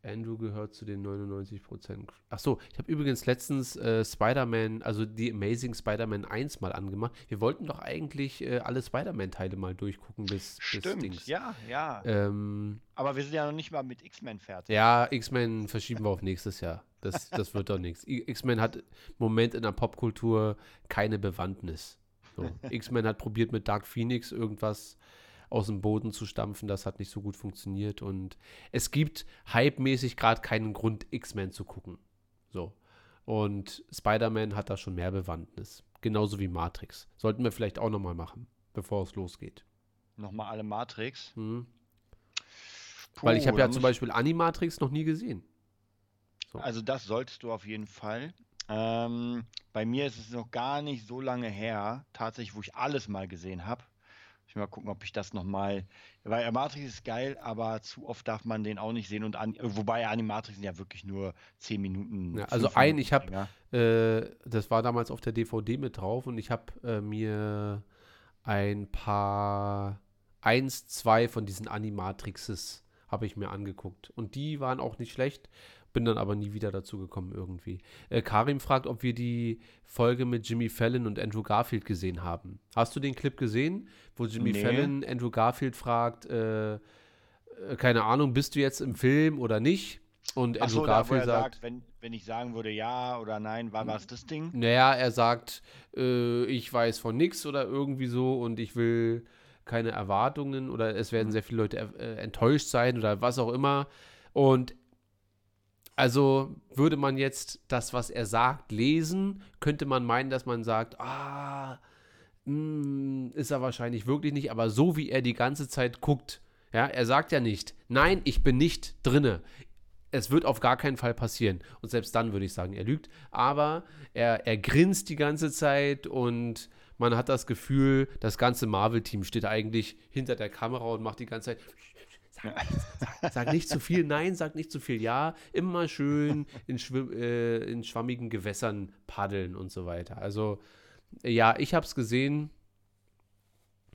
Andrew gehört zu den 99 Prozent. Ach so, ich habe übrigens letztens äh, Spider-Man, also die Amazing Spider-Man 1 mal angemacht. Wir wollten doch eigentlich äh, alle Spider-Man-Teile mal durchgucken bis, bis Stimmt, Dings. ja, ja. Ähm, Aber wir sind ja noch nicht mal mit X-Men fertig. ja, X-Men verschieben wir auf nächstes Jahr. Das, das wird doch nichts. X-Men hat im Moment in der Popkultur keine Bewandtnis. So. X-Men hat probiert mit Dark Phoenix irgendwas aus dem Boden zu stampfen. Das hat nicht so gut funktioniert. Und es gibt hypemäßig gerade keinen Grund, X-Men zu gucken. So. Und Spider-Man hat da schon mehr Bewandtnis. Genauso wie Matrix. Sollten wir vielleicht auch nochmal machen, bevor es losgeht. Nochmal alle Matrix. Mhm. Weil ich Puh, habe ja zum Beispiel Animatrix noch nie gesehen. So. Also das solltest du auf jeden Fall. Ähm, bei mir ist es noch gar nicht so lange her, tatsächlich, wo ich alles mal gesehen habe. Ich mal gucken, ob ich das nochmal. Weil Animatrix ist geil, aber zu oft darf man den auch nicht sehen. Und an, wobei Animatrix sind ja wirklich nur 10 Minuten. Ja, also ein, Minuten ich hab- Dinger. Äh, das war damals auf der DVD mit drauf und ich habe äh, mir ein paar, eins, zwei von diesen Animatrixes habe ich mir angeguckt. Und die waren auch nicht schlecht, bin dann aber nie wieder dazu gekommen irgendwie. Äh, Karim fragt, ob wir die Folge mit Jimmy Fallon und Andrew Garfield gesehen haben. Hast du den Clip gesehen, wo Jimmy Nee. Fallon Andrew Garfield fragt, äh, äh, keine Ahnung, bist du jetzt im Film oder nicht? Und Andrew so, Garfield sagt, sagt, wenn, wenn ich sagen würde ja oder nein, war was das Ding? Naja, er sagt, äh, ich weiß von nichts oder irgendwie so und ich will keine Erwartungen oder es werden sehr viele Leute äh, enttäuscht sein oder was auch immer. Und also würde man jetzt das, was er sagt, lesen, könnte man meinen, dass man sagt, ah, mh, ist er wahrscheinlich wirklich nicht, aber so wie er die ganze Zeit guckt, ja, er sagt ja nicht, nein, ich bin nicht drinne. Es wird auf gar keinen Fall passieren. Und selbst dann würde ich sagen, er lügt. Aber er, er grinst die ganze Zeit und man hat das Gefühl, das ganze Marvel-Team steht eigentlich hinter der Kamera und macht die ganze Zeit. Sag, nicht zu viel, nein, sag nicht zu viel, ja. Immer schön in, Schwimm, äh, in schwammigen Gewässern paddeln und so weiter. Also, ja, ich habe es gesehen.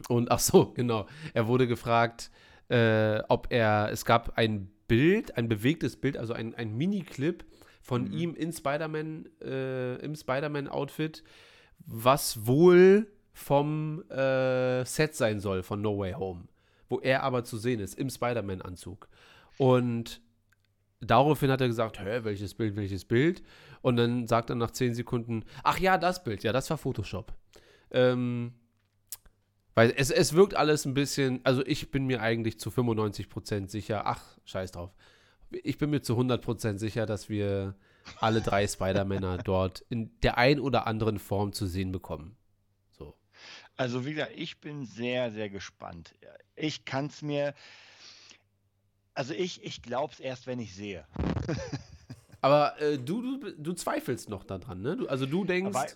Und ach so, genau. Er wurde gefragt, äh, ob er, es gab ein Bild, ein bewegtes Bild, also ein, ein Mini-Clip von Mhm. ihm in Spider-Man, äh, im Spider-Man-Outfit, was wohl vom äh, Set sein soll von No Way Home, wo er aber zu sehen ist, im Spider-Man-Anzug. Und daraufhin hat er gesagt, hä, welches Bild, welches Bild? Und dann sagt er nach 10 Sekunden, ach ja, das Bild, ja, das war Photoshop. Ähm, weil es, es wirkt alles ein bisschen, also ich bin mir eigentlich zu 95% sicher, ach, scheiß drauf. Ich bin mir zu 100% sicher, dass wir alle drei Spider-Männer dort in der ein oder anderen Form zu sehen bekommen. So. Also wie gesagt, ich bin sehr, sehr gespannt. Ich kann es mir, also ich, ich glaube es erst, wenn ich sehe. (laughs) Aber äh, du, du, du zweifelst noch daran, ne? Du, also du denkst, Aber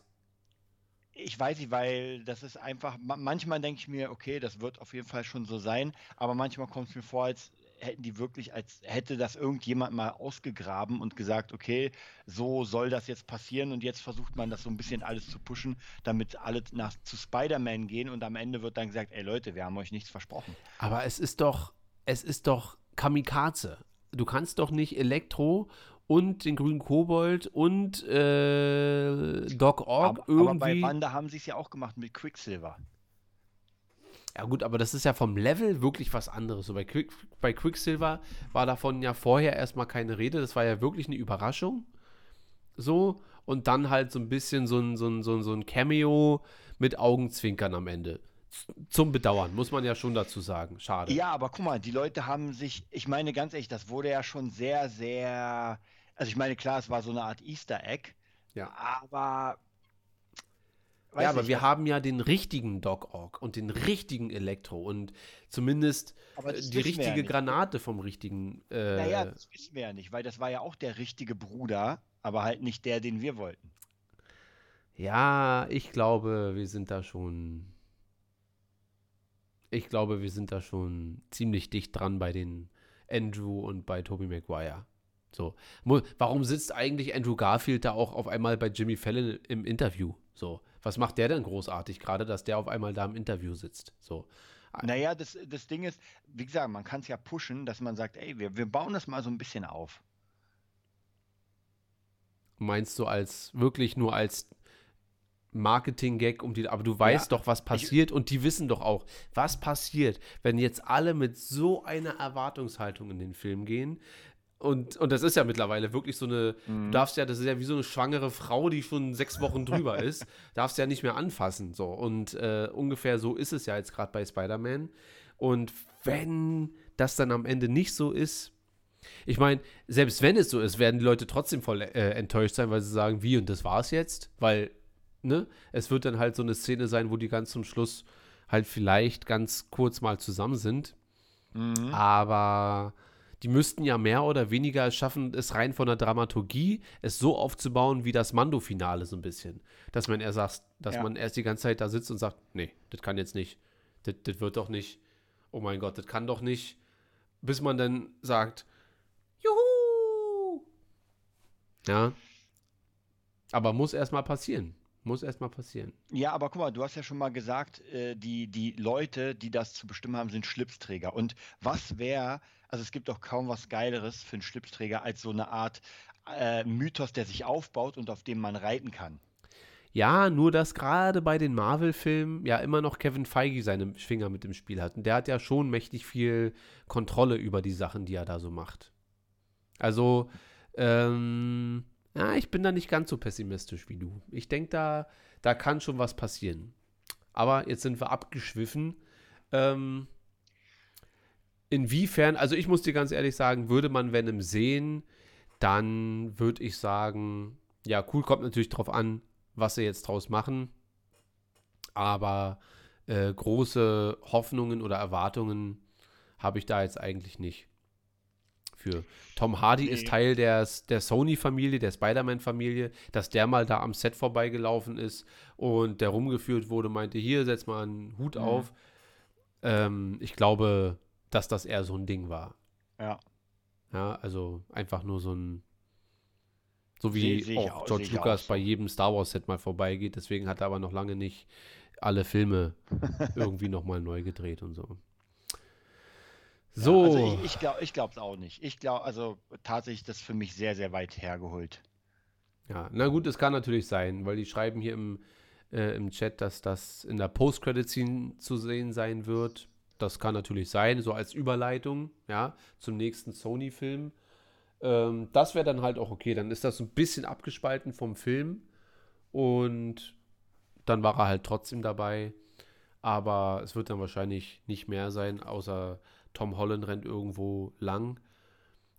ich weiß nicht, weil das ist einfach, ma- manchmal denke ich mir, okay, das wird auf jeden Fall schon so sein, aber manchmal kommt es mir vor, als hätten die wirklich, als hätte das irgendjemand mal ausgegraben und gesagt, okay, so soll das jetzt passieren und jetzt versucht man das so ein bisschen alles zu pushen, damit alle nach, zu Spider-Man gehen und am Ende wird dann gesagt, ey Leute, wir haben euch nichts versprochen. aber es ist doch, es ist doch Kamikaze. Du kannst doch nicht Elektro und den grünen Kobold und äh, Doc Ock Aber, irgendwie. aber bei Wanda haben sie es ja auch gemacht mit Quicksilver. Ja gut, aber das ist ja vom Level wirklich was anderes. So bei, Quick, bei Quicksilver war davon ja vorher erstmal keine Rede. Das war ja wirklich eine Überraschung. So. Und dann halt so ein bisschen so ein, so ein, so ein, so ein Cameo mit Augenzwinkern am Ende. Zum Bedauern, muss man ja schon dazu sagen. Schade. Ja, aber guck mal, die Leute haben sich, ich meine ganz ehrlich, das wurde ja schon sehr, sehr, also ich meine, klar, es war so eine Art Easter Egg, Ja. aber weiß Ja, aber nicht, wir das- haben ja den richtigen Doc Ock und den richtigen Elektro und zumindest äh, die wir ja richtige nicht. Granate vom richtigen. Äh, Naja, das wissen wir ja nicht, weil das war ja auch der richtige Bruder, aber halt nicht der, den wir wollten. Ja, ich glaube, wir sind da schon. Ich glaube, wir sind da schon ziemlich dicht dran bei den Andrew und bei Tobey Maguire. So. Warum sitzt eigentlich Andrew Garfield da auch auf einmal bei Jimmy Fallon im Interview? So. Was macht der denn großartig, gerade, dass der auf einmal da im Interview sitzt? So. Naja, das, das Ding ist, wie gesagt, man kann es ja pushen, dass man sagt, ey, wir, wir bauen das mal so ein bisschen auf. Meinst du als wirklich nur als Marketing-Gag, um die, aber du weißt Ja, doch, was passiert und die wissen doch auch, was passiert, wenn jetzt alle mit so einer Erwartungshaltung in den Film gehen. Und, und das ist ja mittlerweile wirklich so eine, du darfst ja, das ist ja wie so eine schwangere Frau, die schon sechs Wochen drüber (laughs) ist, darfst ja nicht mehr anfassen. So. Und äh, ungefähr so ist es ja jetzt gerade bei Spider-Man. Und wenn das dann am Ende nicht so ist, ich meine, selbst wenn es so ist, werden die Leute trotzdem voll äh, enttäuscht sein, weil sie sagen, wie und das war's jetzt, weil ne, es wird dann halt so eine Szene sein, wo die ganz zum Schluss halt vielleicht ganz kurz mal zusammen sind, Mhm. aber die müssten ja mehr oder weniger es schaffen, es rein von der Dramaturgie, es so aufzubauen wie das Mando-Finale so ein bisschen, dass man erst sagt, dass Ja. man erst die ganze Zeit da sitzt und sagt, nee, das kann jetzt nicht, das, das wird doch nicht, oh mein Gott, das kann doch nicht, bis man dann sagt, juhu, ja, aber muss erstmal passieren, muss erstmal passieren. Ja, aber guck mal, du hast ja schon mal gesagt, äh, die, die Leute, die das zu bestimmen haben, sind Schlipsträger. Und was wäre, also es gibt doch kaum was Geileres für einen Schlipsträger als so eine Art äh, Mythos, der sich aufbaut und auf dem man reiten kann. Ja, nur dass gerade bei den Marvel-Filmen ja immer noch Kevin Feige seine Finger mit im Spiel hat. Und der hat ja schon mächtig viel Kontrolle über die Sachen, die er da so macht. Also, ähm, ja, ich bin da nicht ganz so pessimistisch wie du. Ich denke, da, da kann schon was passieren. Aber jetzt sind wir abgeschwiffen. Ähm, inwiefern, also ich muss dir ganz ehrlich sagen, würde man Venom sehen, dann würde ich sagen, ja, cool, kommt natürlich drauf an, was sie jetzt draus machen. Aber äh, große Hoffnungen oder Erwartungen habe ich da jetzt eigentlich nicht. Für Tom Hardy ist Nee. Teil der, der Sony-Familie, der Spider-Man-Familie, dass der mal da am Set vorbeigelaufen ist und der rumgeführt wurde, meinte, hier, setz mal einen Hut Mhm. auf. Ähm, ich glaube, dass das eher so ein Ding war. Ja. Ja, also einfach nur so ein. So wie ich auch au- George Lucas auch bei jedem Star Wars-Set mal vorbeigeht. Deswegen hat er aber noch lange nicht alle Filme (laughs) irgendwie nochmal neu gedreht und so. So, Ja, also ich, ich glaube ich es auch nicht. Ich glaube, also tatsächlich, das ist für mich sehr, sehr weit hergeholt. ja, na gut, es kann natürlich sein, weil die schreiben hier im, äh, im Chat, dass das in der Post-Credit-Scene zu sehen sein wird. Das kann natürlich sein, so als Überleitung, ja, zum nächsten Sony-Film. Ähm, das wäre dann halt auch okay. Dann ist das so ein bisschen abgespalten vom Film und dann war er halt trotzdem dabei. Aber es wird dann wahrscheinlich nicht mehr sein, außer Tom Holland rennt irgendwo lang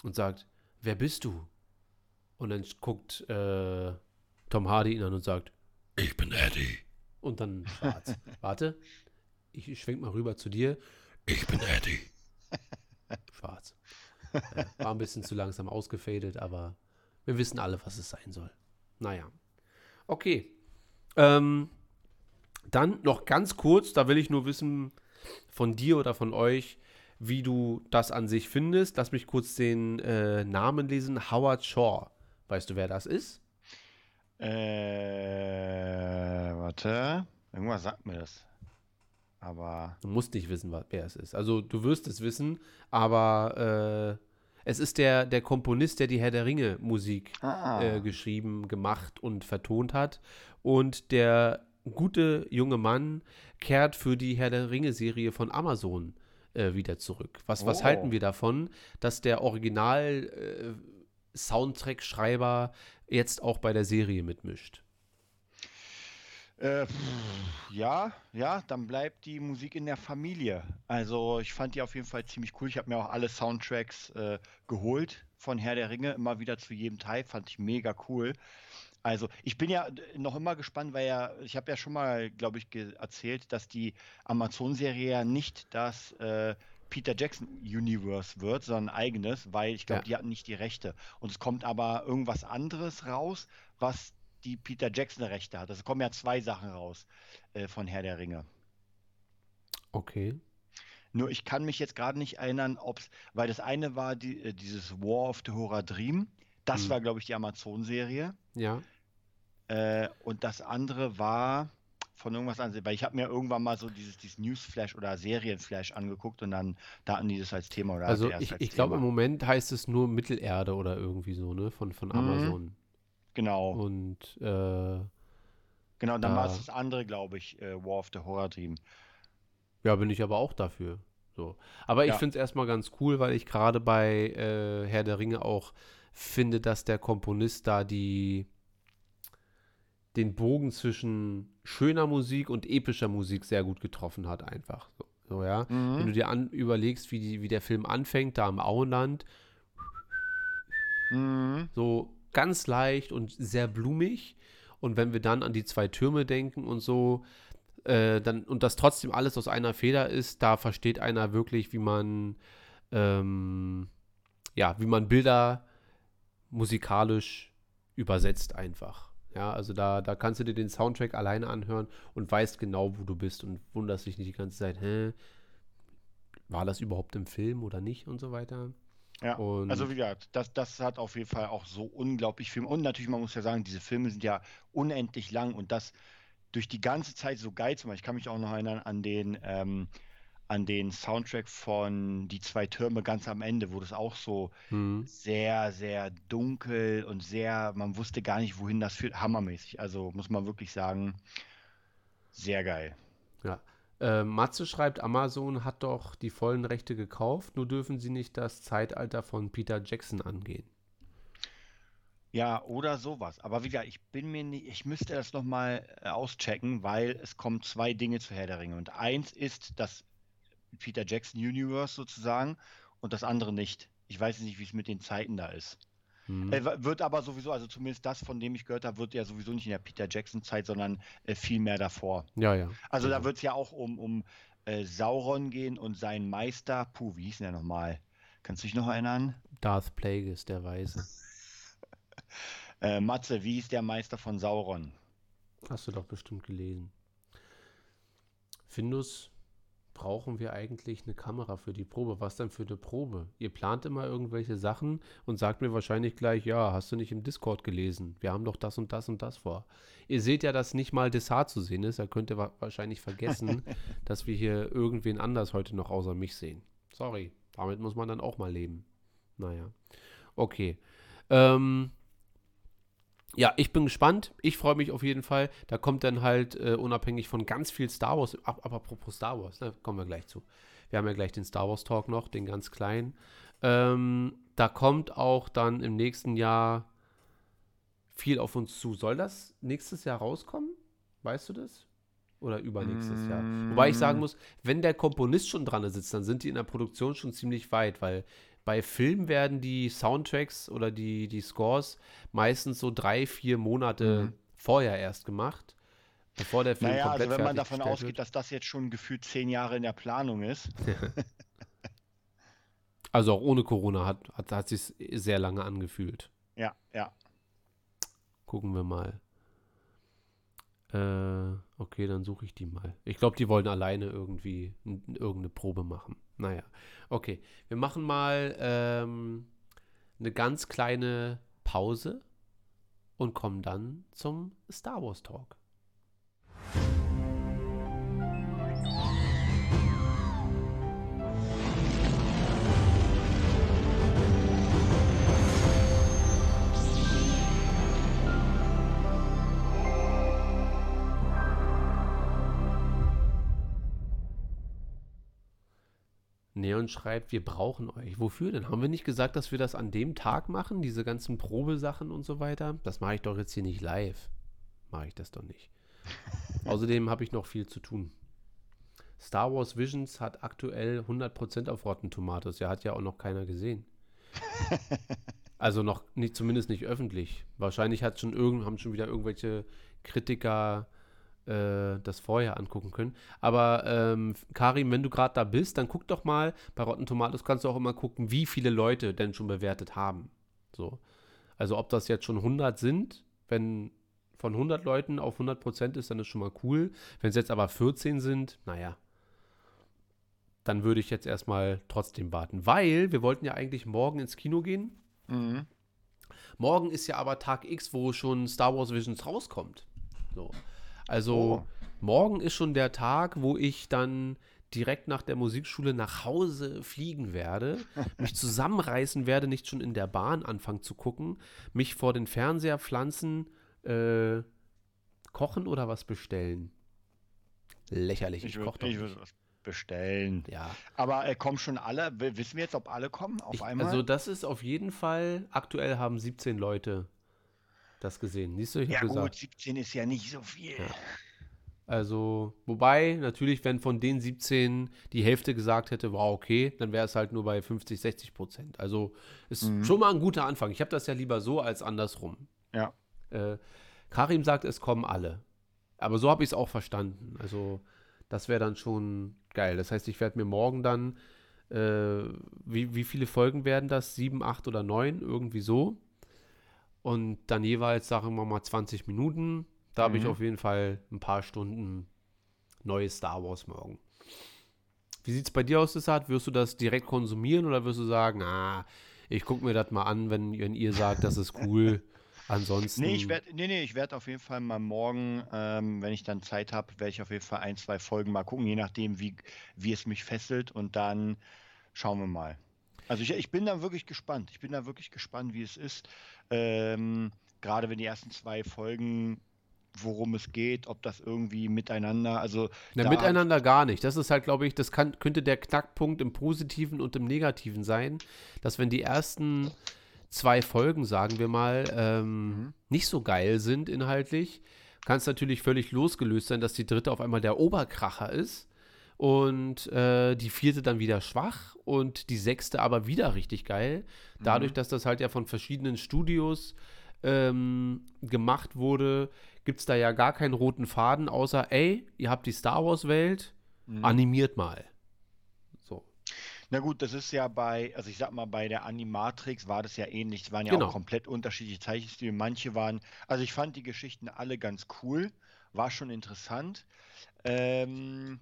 und sagt, wer bist du? Und dann guckt äh, Tom Hardy ihn an und sagt, ich bin Eddie. Und dann schwarz. Warte, (laughs) ich schwenk mal rüber zu dir. Ich bin Eddie. (laughs) Schwarz. War ein bisschen zu langsam ausgefadet, aber wir wissen alle, was es sein soll. Naja. Okay. Ähm, dann noch ganz kurz, da will ich nur wissen von dir oder von euch, wie du das an sich findest. Lass mich kurz den äh, Namen lesen. Howard Shaw. Weißt du, wer das ist? Äh, warte. Irgendwas sagt mir das. Aber Du musst nicht wissen, wer es ist. Also du wirst es wissen, aber äh, es ist der, der Komponist, der die Herr der Ringe Musik Ah. äh, geschrieben, gemacht und vertont hat. Und der gute junge Mann kehrt für die Herr der Ringe Serie von Amazon äh, wieder zurück. Was, was Oh. halten wir davon, dass der Original äh, Soundtrack-Schreiber jetzt auch bei der Serie mitmischt? Äh, ja, ja, dann bleibt die Musik in der Familie. Also ich fand die auf jeden Fall ziemlich cool. Ich habe mir auch alle Soundtracks äh, geholt von Herr der Ringe, immer wieder zu jedem Teil. Fand ich mega cool. Also ich bin ja äh, noch immer gespannt, weil ja, ich habe ja schon mal, glaube ich, erzählt, dass die Amazon-Serie ja nicht das äh, Peter Jackson Universe wird, sondern eigenes, weil ich glaube, Ja. die hatten nicht die Rechte. Und es kommt aber irgendwas anderes raus, was die Peter Jackson Rechte hat. Es kommen ja zwei Sachen raus äh, von Herr der Ringe. Okay. Nur ich kann mich jetzt gerade nicht erinnern, ob es, weil das eine war die, äh, dieses War of the Horadrim. Das Hm. war, glaube ich, die Amazon-Serie. Ja. Äh, und das andere war von irgendwas ansehen, weil ich habe mir irgendwann mal so dieses, dieses Newsflash oder Serienflash angeguckt und dann da hatten die das als Thema oder Also ich, ich glaube, im. Moment heißt es nur Mittelerde oder irgendwie so, ne? Von, von Mhm. Genau, Und äh, genau, dann war da- es das andere, glaube ich, äh, War of the Horror Dream. ja, bin ich aber auch dafür. So. Aber ich Ja. finde es erstmal ganz cool, weil ich gerade bei äh, Herr der Ringe auch finde, dass der Komponist da die den Bogen zwischen schöner Musik und epischer Musik sehr gut getroffen hat, einfach. So, so ja. Mhm. Wenn du dir an, überlegst, wie, die, wie der Film anfängt, da im Auenland, Mhm. so ganz leicht und sehr blumig. Und wenn wir dann an die zwei Türme denken und so, äh, dann, und das trotzdem alles aus einer Feder ist, da versteht einer wirklich, wie man, ähm, ja, wie man Bilder musikalisch übersetzt einfach. Ja, also da, da kannst du dir den Soundtrack alleine anhören und weißt genau, wo du bist und wunderst dich nicht die ganze Zeit, hä, war das überhaupt im Film oder nicht und so weiter. Ja, Und also wie gesagt, das, das hat auf jeden Fall auch so unglaublich viel. Und natürlich, man muss ja sagen, diese Filme sind ja unendlich lang und das durch die ganze Zeit so geil zu machen. Ich kann mich auch noch erinnern an den, ähm, an den Soundtrack von Die zwei Türme ganz am Ende, wo das auch so hm. sehr, sehr dunkel und sehr, man wusste gar nicht, wohin das führt. Hammermäßig. Also muss man wirklich sagen, sehr geil. Ja. Äh, Matze schreibt, Amazon hat doch die vollen Rechte gekauft, nur dürfen sie nicht das Zeitalter von Peter Jackson angehen. Ja, oder sowas. Aber wie gesagt, ich bin mir nicht, ich müsste das nochmal äh, auschecken, weil es kommen zwei Dinge zu Herr der Ringe. Und eins ist das Peter Jackson Universe sozusagen und das andere nicht. Ich weiß nicht, wie es mit den Zeiten da ist. Hm. Äh, wird aber sowieso, also zumindest das, von dem ich gehört habe, wird ja sowieso nicht in der Peter Jackson-Zeit, sondern äh, viel mehr davor. Ja, ja. Also da wird es ja auch um, um äh, Sauron gehen und seinen Meister. Puh, wie hieß denn der nochmal? Kannst du dich noch erinnern? Darth Plagueis, der Weise. (laughs) Äh, Matze, wie hieß der Meister von Sauron? Hast du doch bestimmt gelesen. Findus, brauchen wir eigentlich eine Kamera für die Probe? Was denn für eine Probe? Ihr plant immer irgendwelche Sachen und sagt mir wahrscheinlich gleich, ja, hast du nicht im Discord gelesen? Wir haben doch das und das und das vor. Ihr seht ja, dass nicht mal Dessert zu sehen ist. Da könnt ihr wa wahrscheinlich vergessen, (laughs) dass wir hier irgendwen anders heute noch außer mich sehen. Sorry, damit muss man dann auch mal leben. Naja, okay. Ähm, ja, ich bin gespannt. Ich freue mich auf jeden Fall. Da kommt dann halt äh, unabhängig von ganz viel Star Wars, ab, aber apropos Star Wars, da kommen wir gleich zu. Wir haben ja gleich den Star Wars Talk noch, den ganz kleinen. Ähm, da kommt auch dann im nächsten Jahr viel auf uns zu. Soll das nächstes Jahr rauskommen? Weißt du das? Oder übernächstes Jahr? Wobei ich sagen muss, wenn der Komponist schon dran sitzt, dann sind die in der Produktion schon ziemlich weit, weil bei Filmen werden die Soundtracks oder die, die Scores meistens so drei, vier Monate Mhm. vorher erst gemacht, bevor der Film Naja, also komplett wenn man davon ausgeht, dass das jetzt schon gefühlt zehn Jahre in der Planung ist. wird. (laughs) Also auch ohne Corona hat, hat, hat sich sehr lange angefühlt. Ja, ja. Gucken wir mal. Äh, okay, dann suche ich die mal. Ich glaube, die wollen alleine irgendwie irgendeine Probe machen. Naja, okay. Wir machen mal ähm, eine ganz kleine Pause und kommen dann zum Star Wars Talk. Neon schreibt, wir brauchen euch. Wofür denn? Haben wir nicht gesagt, dass wir das an dem Tag machen? Diese ganzen Probesachen und so weiter? Das mache ich doch jetzt hier nicht live. Mache ich das doch nicht. (laughs) Außerdem habe ich noch viel zu tun. Star Wars Visions hat aktuell 100% auf Rotten Tomatoes. Ja, hat ja auch noch keiner gesehen. (laughs) Also noch nicht, zumindest nicht öffentlich. Wahrscheinlich hat schon irgend, haben schon wieder irgendwelche Kritiker äh, das vorher angucken können. Aber ähm, Karim, wenn du gerade da bist, dann guck doch mal. Bei Rotten Tomatoes kannst du auch immer gucken, wie viele Leute denn schon bewertet haben. So. Also ob das jetzt schon 100 sind, wenn von 100 Leuten auf 100 Prozent ist, dann ist schon mal cool. Wenn es jetzt aber 14 sind, naja, dann würde ich jetzt erstmal trotzdem warten. Weil wir wollten ja eigentlich morgen ins Kino gehen. Mhm. Morgen ist ja aber Tag X, wo schon Star Wars Visions rauskommt. So. Also Oh. morgen ist schon der Tag, wo ich dann direkt nach der Musikschule nach Hause fliegen werde, (laughs) mich zusammenreißen werde, nicht schon in der Bahn anfangen zu gucken, mich vor den Fernseher pflanzen, äh, kochen oder was bestellen. Lächerlich, ich, Ich koche würde doch würd nicht. was bestellen. Ja, Aber äh, kommen schon alle? Wissen wir jetzt, ob alle kommen auf ich, einmal? also das ist auf jeden Fall, aktuell haben 17 Leute das gesehen. Siehst du, ich ja habe gut, gesagt. 17 ist ja nicht so viel. Ja. Also, wobei, natürlich, wenn von den 17 die Hälfte gesagt hätte, wow, okay, dann wäre es halt nur bei 50, 60 Prozent. Also, ist Mhm. schon mal ein guter Anfang. Ich habe das ja lieber so als andersrum. Ja. Äh, Karim sagt, es kommen alle. Aber so habe ich es auch verstanden. Also, das wäre dann schon geil. Das heißt, ich werde mir morgen dann, äh, wie, wie viele Folgen werden das? Sieben, acht oder neun? Irgendwie so. Und dann jeweils, sagen wir mal, 20 Minuten. Da habe ich Mhm. auf jeden Fall ein paar Stunden neues Star Wars morgen. Wie sieht es bei dir aus, Desart? Wirst du das direkt konsumieren oder wirst du sagen, ah, ich gucke mir das mal an, wenn, wenn ihr sagt, das ist cool. (laughs) Ansonsten. Nee, ich werde nee, nee, ich werd auf jeden Fall mal morgen, ähm, wenn ich dann Zeit habe, werde ich auf jeden Fall ein, zwei Folgen mal gucken, je nachdem, wie, wie es mich fesselt und dann schauen wir mal. Also ich, ich bin da wirklich gespannt. Ich bin da wirklich gespannt, wie es ist. Ähm, gerade wenn die ersten zwei Folgen, worum es geht, ob das irgendwie miteinander, also Na, miteinander gar nicht. Das ist halt, glaube ich, das kann, könnte der Knackpunkt im Positiven und im Negativen sein, dass wenn die ersten zwei Folgen, sagen wir mal, ähm, Mhm. nicht so geil sind inhaltlich, kann es natürlich völlig losgelöst sein, dass die dritte auf einmal der Oberkracher ist und äh, die vierte dann wieder schwach und die sechste aber wieder richtig geil. Dadurch, Mhm. dass das halt ja von verschiedenen Studios ähm, gemacht wurde, gibt es da ja gar keinen roten Faden, außer, ey, ihr habt die Star Wars-Welt, Mhm. animiert mal. So. Na gut, das ist ja bei, also ich sag mal, bei der Animatrix war das ja ähnlich. Es waren ja Genau. auch komplett unterschiedliche Zeichenstile. Manche waren, also ich fand die Geschichten alle ganz cool, war schon interessant. Ähm,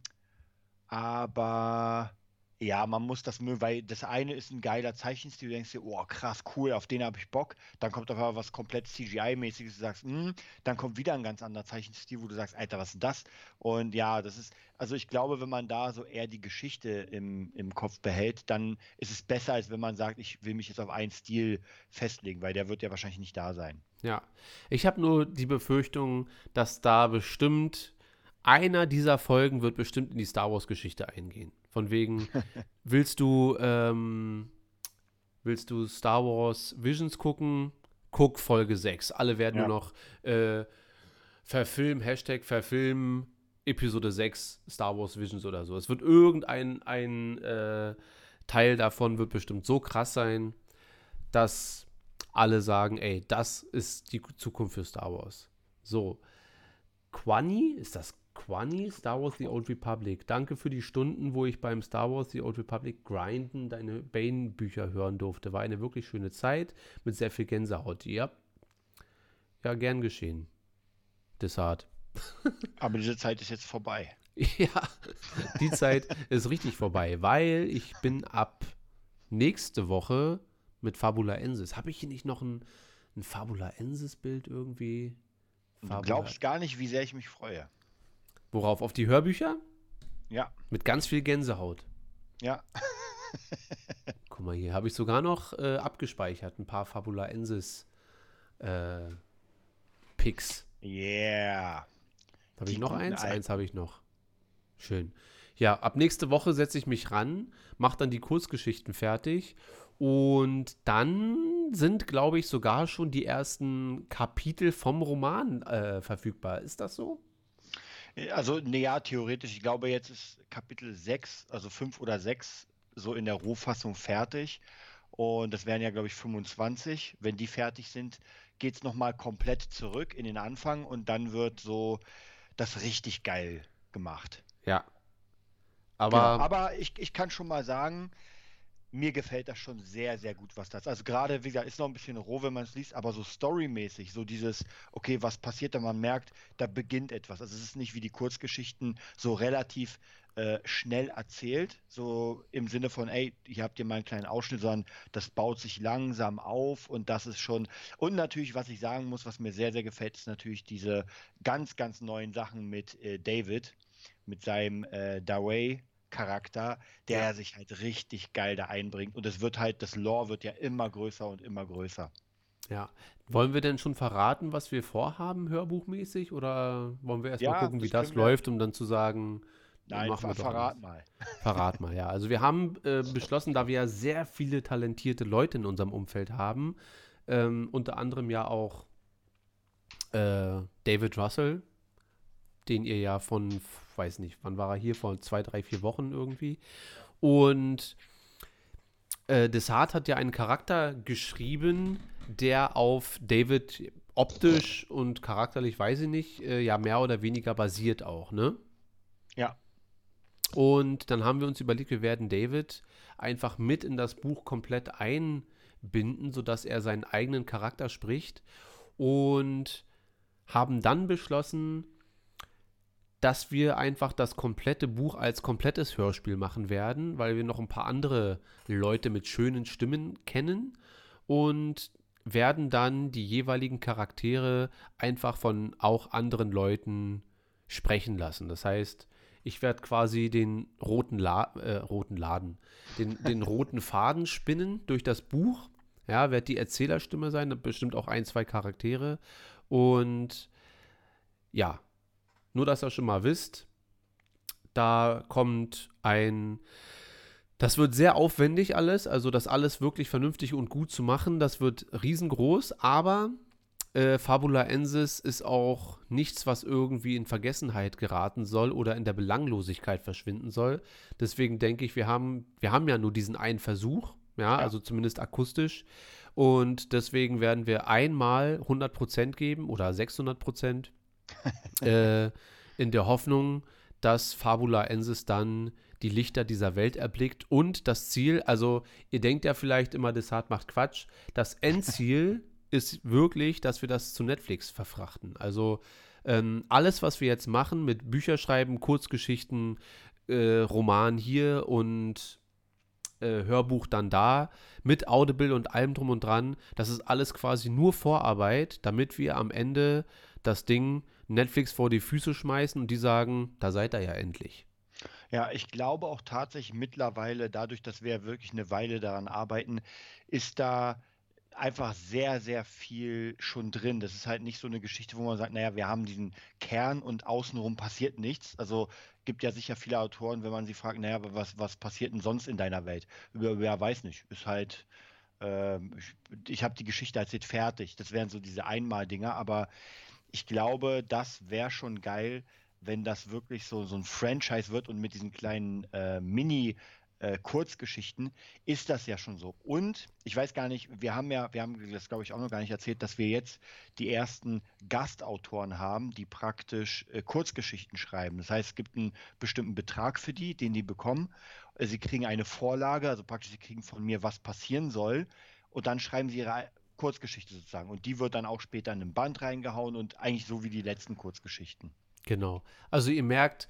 aber ja, man muss das mögen, weil das eine ist ein geiler Zeichenstil, du denkst dir, oh krass, cool, auf den habe ich Bock. Dann kommt einmal was komplett CGI-mäßiges, du sagst, hm, dann kommt wieder ein ganz anderer Zeichenstil, wo du sagst, Alter, was ist denn das? Und ja, das ist, also ich glaube, wenn man da so eher die Geschichte im, im Kopf behält, dann ist es besser, als wenn man sagt, ich will mich jetzt auf einen Stil festlegen, weil der wird ja wahrscheinlich nicht da sein. Ja. Ich habe nur die Befürchtung, dass da bestimmt einer dieser Folgen wird bestimmt in die Star Wars-Geschichte eingehen. Von wegen, (laughs) willst du, ähm, willst du Star Wars Visions gucken? Guck Folge 6. Alle werden Ja. nur noch äh, verfilmen, Hashtag verfilmen, Episode 6 Star Wars Visions oder so. Es wird irgendein ein, äh, Teil davon wird bestimmt so krass sein, dass alle sagen, ey, das ist die Zukunft für Star Wars. So. Quani, ist das Quani? Star Wars The Old Republic. Danke für die Stunden, wo ich beim Star Wars The Old Republic grinden deine Bane-Bücher hören durfte. War eine wirklich schöne Zeit mit sehr viel Gänsehaut. Ja, ja gern geschehen. Desart. (laughs) Aber diese Zeit ist jetzt vorbei. Ja, die Zeit ist richtig vorbei, weil ich bin ab nächste Woche mit Fabula Ensis. Habe ich hier nicht noch ein, ein Fabula Ensis-Bild irgendwie? Und Du Fabula- glaubst gar nicht, wie sehr ich mich freue. Worauf? Auf die Hörbücher? Ja, Mit ganz viel Gänsehaut. ja. (laughs) Guck mal hier, habe ich sogar noch äh, abgespeichert. Ein paar Fabula Ensis äh, Picks. Yeah. Habe ich noch eins? Alten. Eins habe ich noch. Schön. Ja, ab nächste Woche setze ich mich ran, mache dann die Kurzgeschichten fertig und dann sind, glaube ich, sogar schon die ersten Kapitel vom Roman äh, verfügbar. Ist das so? Also, naja, theoretisch, ich glaube, jetzt ist Kapitel 6, also 5 oder 6, so in der Rohfassung fertig. Und das wären ja, glaube ich, 25. Wenn die fertig sind, geht es nochmal komplett zurück in den Anfang und dann wird so das richtig geil gemacht. Ja. Genau. Aber Aber ich, ich kann schon mal sagen, mir gefällt das schon sehr, sehr gut, was das. Also gerade, wie gesagt, ist noch ein bisschen roh, wenn man es liest, aber so storymäßig, so dieses, okay, was passiert da? Man merkt, da beginnt etwas. Also es ist nicht wie die Kurzgeschichten so relativ äh, schnell erzählt, so im Sinne von, ey, hier habt ihr mal einen kleinen Ausschnitt, sondern das baut sich langsam auf und das ist schon. Und natürlich, was ich sagen muss, was mir sehr, sehr gefällt, ist natürlich diese ganz, ganz neuen Sachen mit äh, David, mit seinem äh, Dawei Charakter, der Ja. sich halt richtig geil da einbringt. Und es wird halt, das Lore wird ja immer größer und immer größer. Ja. Wollen wir denn schon verraten, was wir vorhaben, hörbuchmäßig? Oder wollen wir erst mal Ja, gucken, wie das das können wir- läuft, um dann zu sagen, Nein, machen wir verrat alles. mal. (laughs) Verrat mal, ja. Also wir haben äh, beschlossen, da wir ja sehr viele talentierte Leute in unserem Umfeld haben, ähm, unter anderem ja auch äh, David Russell, den ihr ja von, weiß nicht, wann war er hier, vor zwei, drei, vier Wochen irgendwie. Und äh, Desart hat ja einen Charakter geschrieben, der auf David optisch und charakterlich, weiß ich nicht, äh, ja mehr oder weniger basiert auch, ne? Ja, Und dann haben wir uns überlegt, wir werden David einfach mit in das Buch komplett einbinden, sodass er seinen eigenen Charakter spricht. Und haben dann beschlossen, dass wir einfach das komplette Buch als komplettes Hörspiel machen werden, weil wir noch ein paar andere Leute mit schönen Stimmen kennen und werden dann die jeweiligen Charaktere einfach von auch anderen Leuten sprechen lassen. Das heißt, ich werde quasi den roten, La äh, roten Laden, den, den (laughs) roten Faden spinnen durch das Buch. Ja, wird die Erzählerstimme sein, bestimmt auch ein, zwei Charaktere. Und ja, nur dass ihr schon mal wisst, da kommt ein. Das wird sehr aufwendig alles, also das alles wirklich vernünftig und gut zu machen. Das wird riesengroß, aber äh, Fabula Ensis ist auch nichts, was irgendwie in Vergessenheit geraten soll oder in der Belanglosigkeit verschwinden soll. Deswegen denke ich, wir haben, wir haben ja nur diesen einen Versuch, ja, also zumindest akustisch. Und deswegen werden wir einmal 100% geben oder 600% (laughs) äh, in der Hoffnung, dass Fabula Ensis dann die Lichter dieser Welt erblickt und das Ziel, also ihr denkt ja vielleicht immer, Desart macht Quatsch, das (laughs) Endziel ist wirklich, dass wir das zu Netflix verfrachten. Also ähm, alles, was wir jetzt machen mit Bücherschreiben, Kurzgeschichten, äh, Roman hier und äh, Hörbuch dann da, mit Audible und allem drum und dran, das ist alles quasi nur Vorarbeit, damit wir am Ende das Ding Netflix vor die Füße schmeißen und die sagen, da seid ihr ja endlich. Ja, ich glaube auch tatsächlich mittlerweile, dadurch, dass wir wirklich eine Weile daran arbeiten, ist da einfach sehr, sehr viel schon drin. Das ist halt nicht so eine Geschichte, wo man sagt, naja, wir haben diesen Kern und außenrum passiert nichts. Also gibt ja sicher viele Autoren, wenn man sie fragt, naja, was, was passiert denn sonst in deiner Welt? Wer weiß nicht. Ist halt, ähm, ich, ich habe die Geschichte erzählt, fertig. Das wären so diese Einmal-Dinger, aber ich glaube, das wäre schon geil, wenn das wirklich so, so ein Franchise wird und mit diesen kleinen äh, Mini- äh, Kurzgeschichten ist das ja schon so. Und ich weiß gar nicht, wir haben ja, wir haben das glaube ich auch noch gar nicht erzählt, dass wir jetzt die ersten Gastautoren haben, die praktisch äh, Kurzgeschichten schreiben. Das heißt, es gibt einen bestimmten Betrag für die, den die bekommen. Äh, Sie kriegen eine Vorlage, also praktisch sie kriegen von mir, was passieren soll. Und dann schreiben sie ihre Kurzgeschichte sozusagen. Und die wird dann auch später in ein Band reingehauen und eigentlich so wie die letzten Kurzgeschichten. Genau. Also ihr merkt,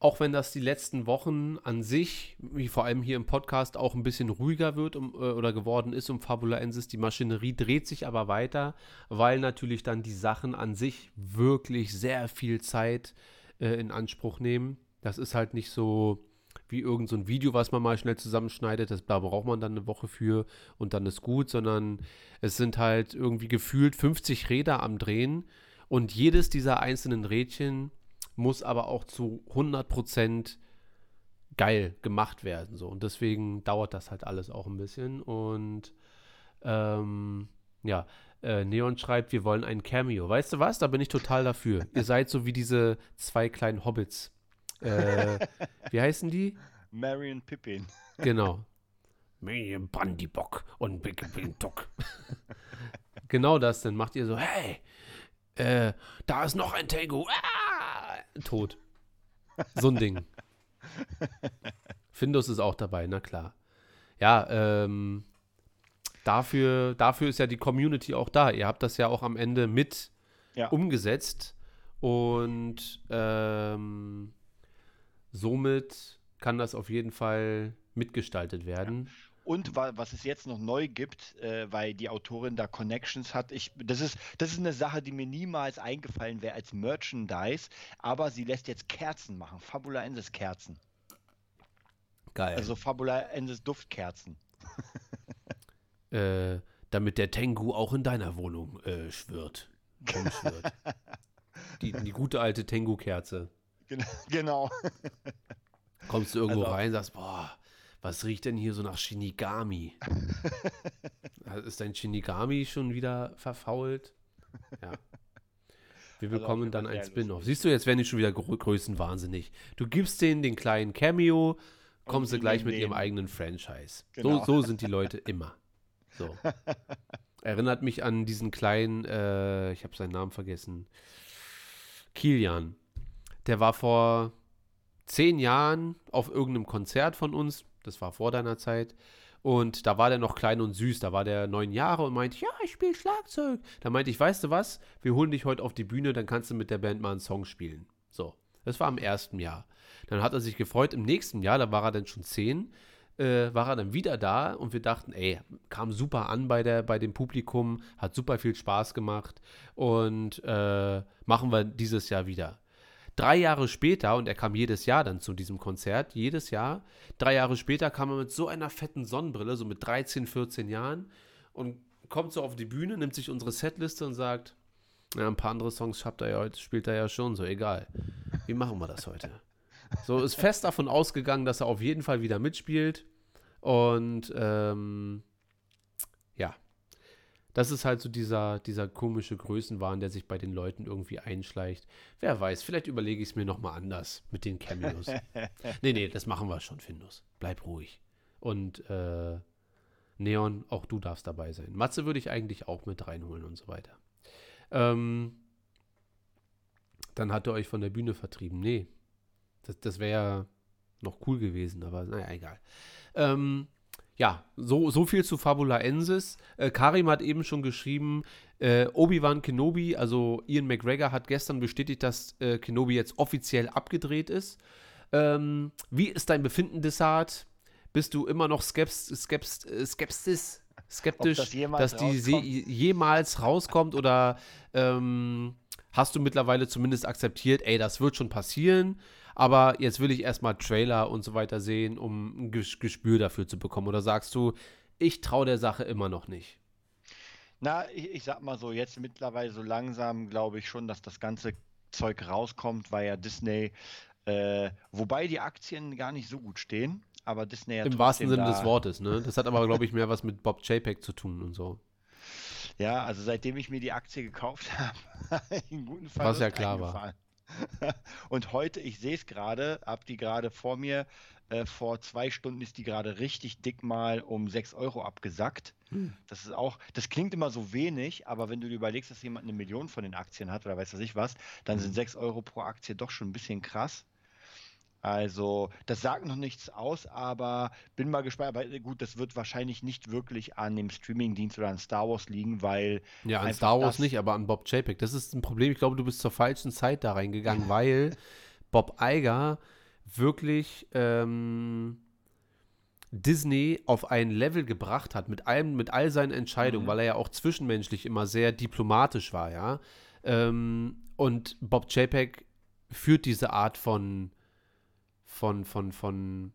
auch wenn das die letzten Wochen an sich, wie vor allem hier im Podcast, auch ein bisschen ruhiger wird um, äh, oder geworden ist um Fabula Ensis, die Maschinerie dreht sich aber weiter, weil natürlich dann die Sachen an sich wirklich sehr viel Zeit äh, in Anspruch nehmen. Das ist halt nicht so wie irgend so Video, was man mal schnell zusammenschneidet, das, da braucht man dann eine Woche für und dann ist gut, sondern es sind halt irgendwie gefühlt 50 Räder am Drehen und jedes dieser einzelnen Rädchen muss aber auch zu 100% geil gemacht werden. So. Und deswegen dauert das halt alles auch ein bisschen. Und ähm, ja, äh, Neon schreibt, wir wollen ein Cameo. Weißt du was? Da bin ich total dafür. Ihr seid so wie diese zwei kleinen Hobbits. Äh, wie heißen die? Marion Pippin. Genau. (laughs) Miriam Brandybock und Big Big Doc. genau das, dann macht ihr so, hey, äh, da ist noch ein Tango. Ah! Tot. So ein Ding. (laughs) Findus ist auch dabei, na klar. ja, ähm, dafür, dafür ist ja die Community auch da. Ihr habt das ja auch am Ende mit Ja. umgesetzt und ähm, somit kann das auf jeden Fall mitgestaltet werden. Und wa was es jetzt noch neu gibt, äh, weil die Autorin da Connections hat, ich, das ist, das ist eine Sache, die mir niemals eingefallen wäre als Merchandise, aber sie lässt jetzt Kerzen machen, Fabula Ensis Kerzen. Geil. Also Fabula Ensis Duftkerzen. (laughs) äh, damit der Tengu auch in deiner Wohnung äh, schwirrt. (laughs) Die, die gute alte Tengu-Kerze. Gen- (laughs) Genau. Kommst du irgendwo Also- rein, sagst, boah, was riecht denn hier so nach Shinigami? (laughs) ist dein Shinigami schon wieder verfault? Ja. Wir Also bekommen jeden dann ein Spin-off. Siehst du, jetzt werden die schon wieder grö größenwahnsinnig. Du gibst denen den kleinen Cameo, kommst du gleich nehmen mit ihrem den. eigenen Franchise. Genau. So, so sind die Leute immer. So. (laughs) Erinnert mich an diesen kleinen, äh, ich habe seinen Namen vergessen, Kilian. Der war vor zehn Jahren auf irgendeinem Konzert von uns. Das war vor deiner Zeit. Und da war der noch klein und süß. Da war der neun Jahre und meinte, ja, ich spiele Schlagzeug. Da meinte ich, weißt du was? Wir holen dich heute auf die Bühne, dann kannst du mit der Band mal einen Song spielen. So. Das war im ersten Jahr. Dann hat er sich gefreut. Im nächsten Jahr, da war er dann schon zehn, äh, war er dann wieder da und wir dachten, ey, kam super an bei, der, bei dem Publikum, hat super viel Spaß gemacht und äh, machen wir dieses Jahr wieder. Drei Jahre später, und er kam jedes Jahr dann zu diesem Konzert, jedes Jahr, drei Jahre später kam er mit so einer fetten Sonnenbrille, so mit 13, 14 Jahren, und kommt so auf die Bühne, nimmt sich unsere Setliste und sagt, ja, ein paar andere Songs habt ihr ja heute, spielt er ja schon, so egal. Wie machen wir das heute? (laughs) So ist fest davon ausgegangen, dass er auf jeden Fall wieder mitspielt. Und ähm, das ist halt so dieser, dieser komische Größenwahn, der sich bei den Leuten irgendwie einschleicht. Wer weiß, vielleicht überlege ich es mir nochmal anders mit den Cameos. (laughs) nee, nee, das machen wir schon, Findus. Bleib ruhig. Und äh, Neon, auch du darfst dabei sein. Matze würde ich eigentlich auch mit reinholen und so weiter. Ähm, dann hat er euch von der Bühne vertrieben. Nee, das, das wäre ja noch cool gewesen, aber naja, egal. Ähm, ja, so, so viel zu Fabulaensis. Äh, Karim hat eben schon geschrieben, äh, Obi-Wan Kenobi, also Ian McGregor hat gestern bestätigt, dass äh, Kenobi jetzt offiziell abgedreht ist. Ähm, wie ist dein Befinden, Desart? Bist du immer noch skepst, skepst, äh, skeptisch, skeptisch das dass die rauskommt? jemals rauskommt oder ähm, hast du mittlerweile zumindest akzeptiert, ey, das wird schon passieren, aber jetzt will ich erstmal Trailer und so weiter sehen, um ein Ges Gespür dafür zu bekommen? Oder sagst du, ich traue der Sache immer noch nicht? Na, ich, ich sag mal so, jetzt mittlerweile so langsam glaube ich schon, dass das ganze Zeug rauskommt, weil ja Disney, äh, wobei die Aktien gar nicht so gut stehen, aber Disney ja Im wahrsten Sinne da, des Wortes, ne? Das hat aber, glaube ich, mehr was mit Bob JPEG zu tun und so. Ja, also seitdem ich mir die Aktie gekauft (laughs) habe, einen guten Was Verlust ja klar war. (laughs) Und heute, ich sehe es gerade, hab die gerade vor mir, äh, vor zwei Stunden ist die gerade richtig dick mal um 6 Euro abgesackt. Hm. Das ist auch, das klingt immer so wenig, aber wenn du dir überlegst, dass jemand eine Million von den Aktien hat oder weiß was ich was, dann Hm. sind 6 Euro pro Aktie doch schon ein bisschen krass. Also, das sagt noch nichts aus, aber bin mal gespannt. Aber äh, gut, das wird wahrscheinlich nicht wirklich an dem Streamingdienst oder an Star Wars liegen, weil Ja, an Star Wars nicht, aber an Bob JPEG. Das ist ein Problem. Ich glaube, du bist zur falschen Zeit da reingegangen, (laughs) weil Bob Iger wirklich ähm, Disney auf ein Level gebracht hat mit allem, mit all seinen Entscheidungen, Mhm. weil er ja auch zwischenmenschlich immer sehr diplomatisch war, ja. Ähm, und Bob JPEG führt diese Art von von von von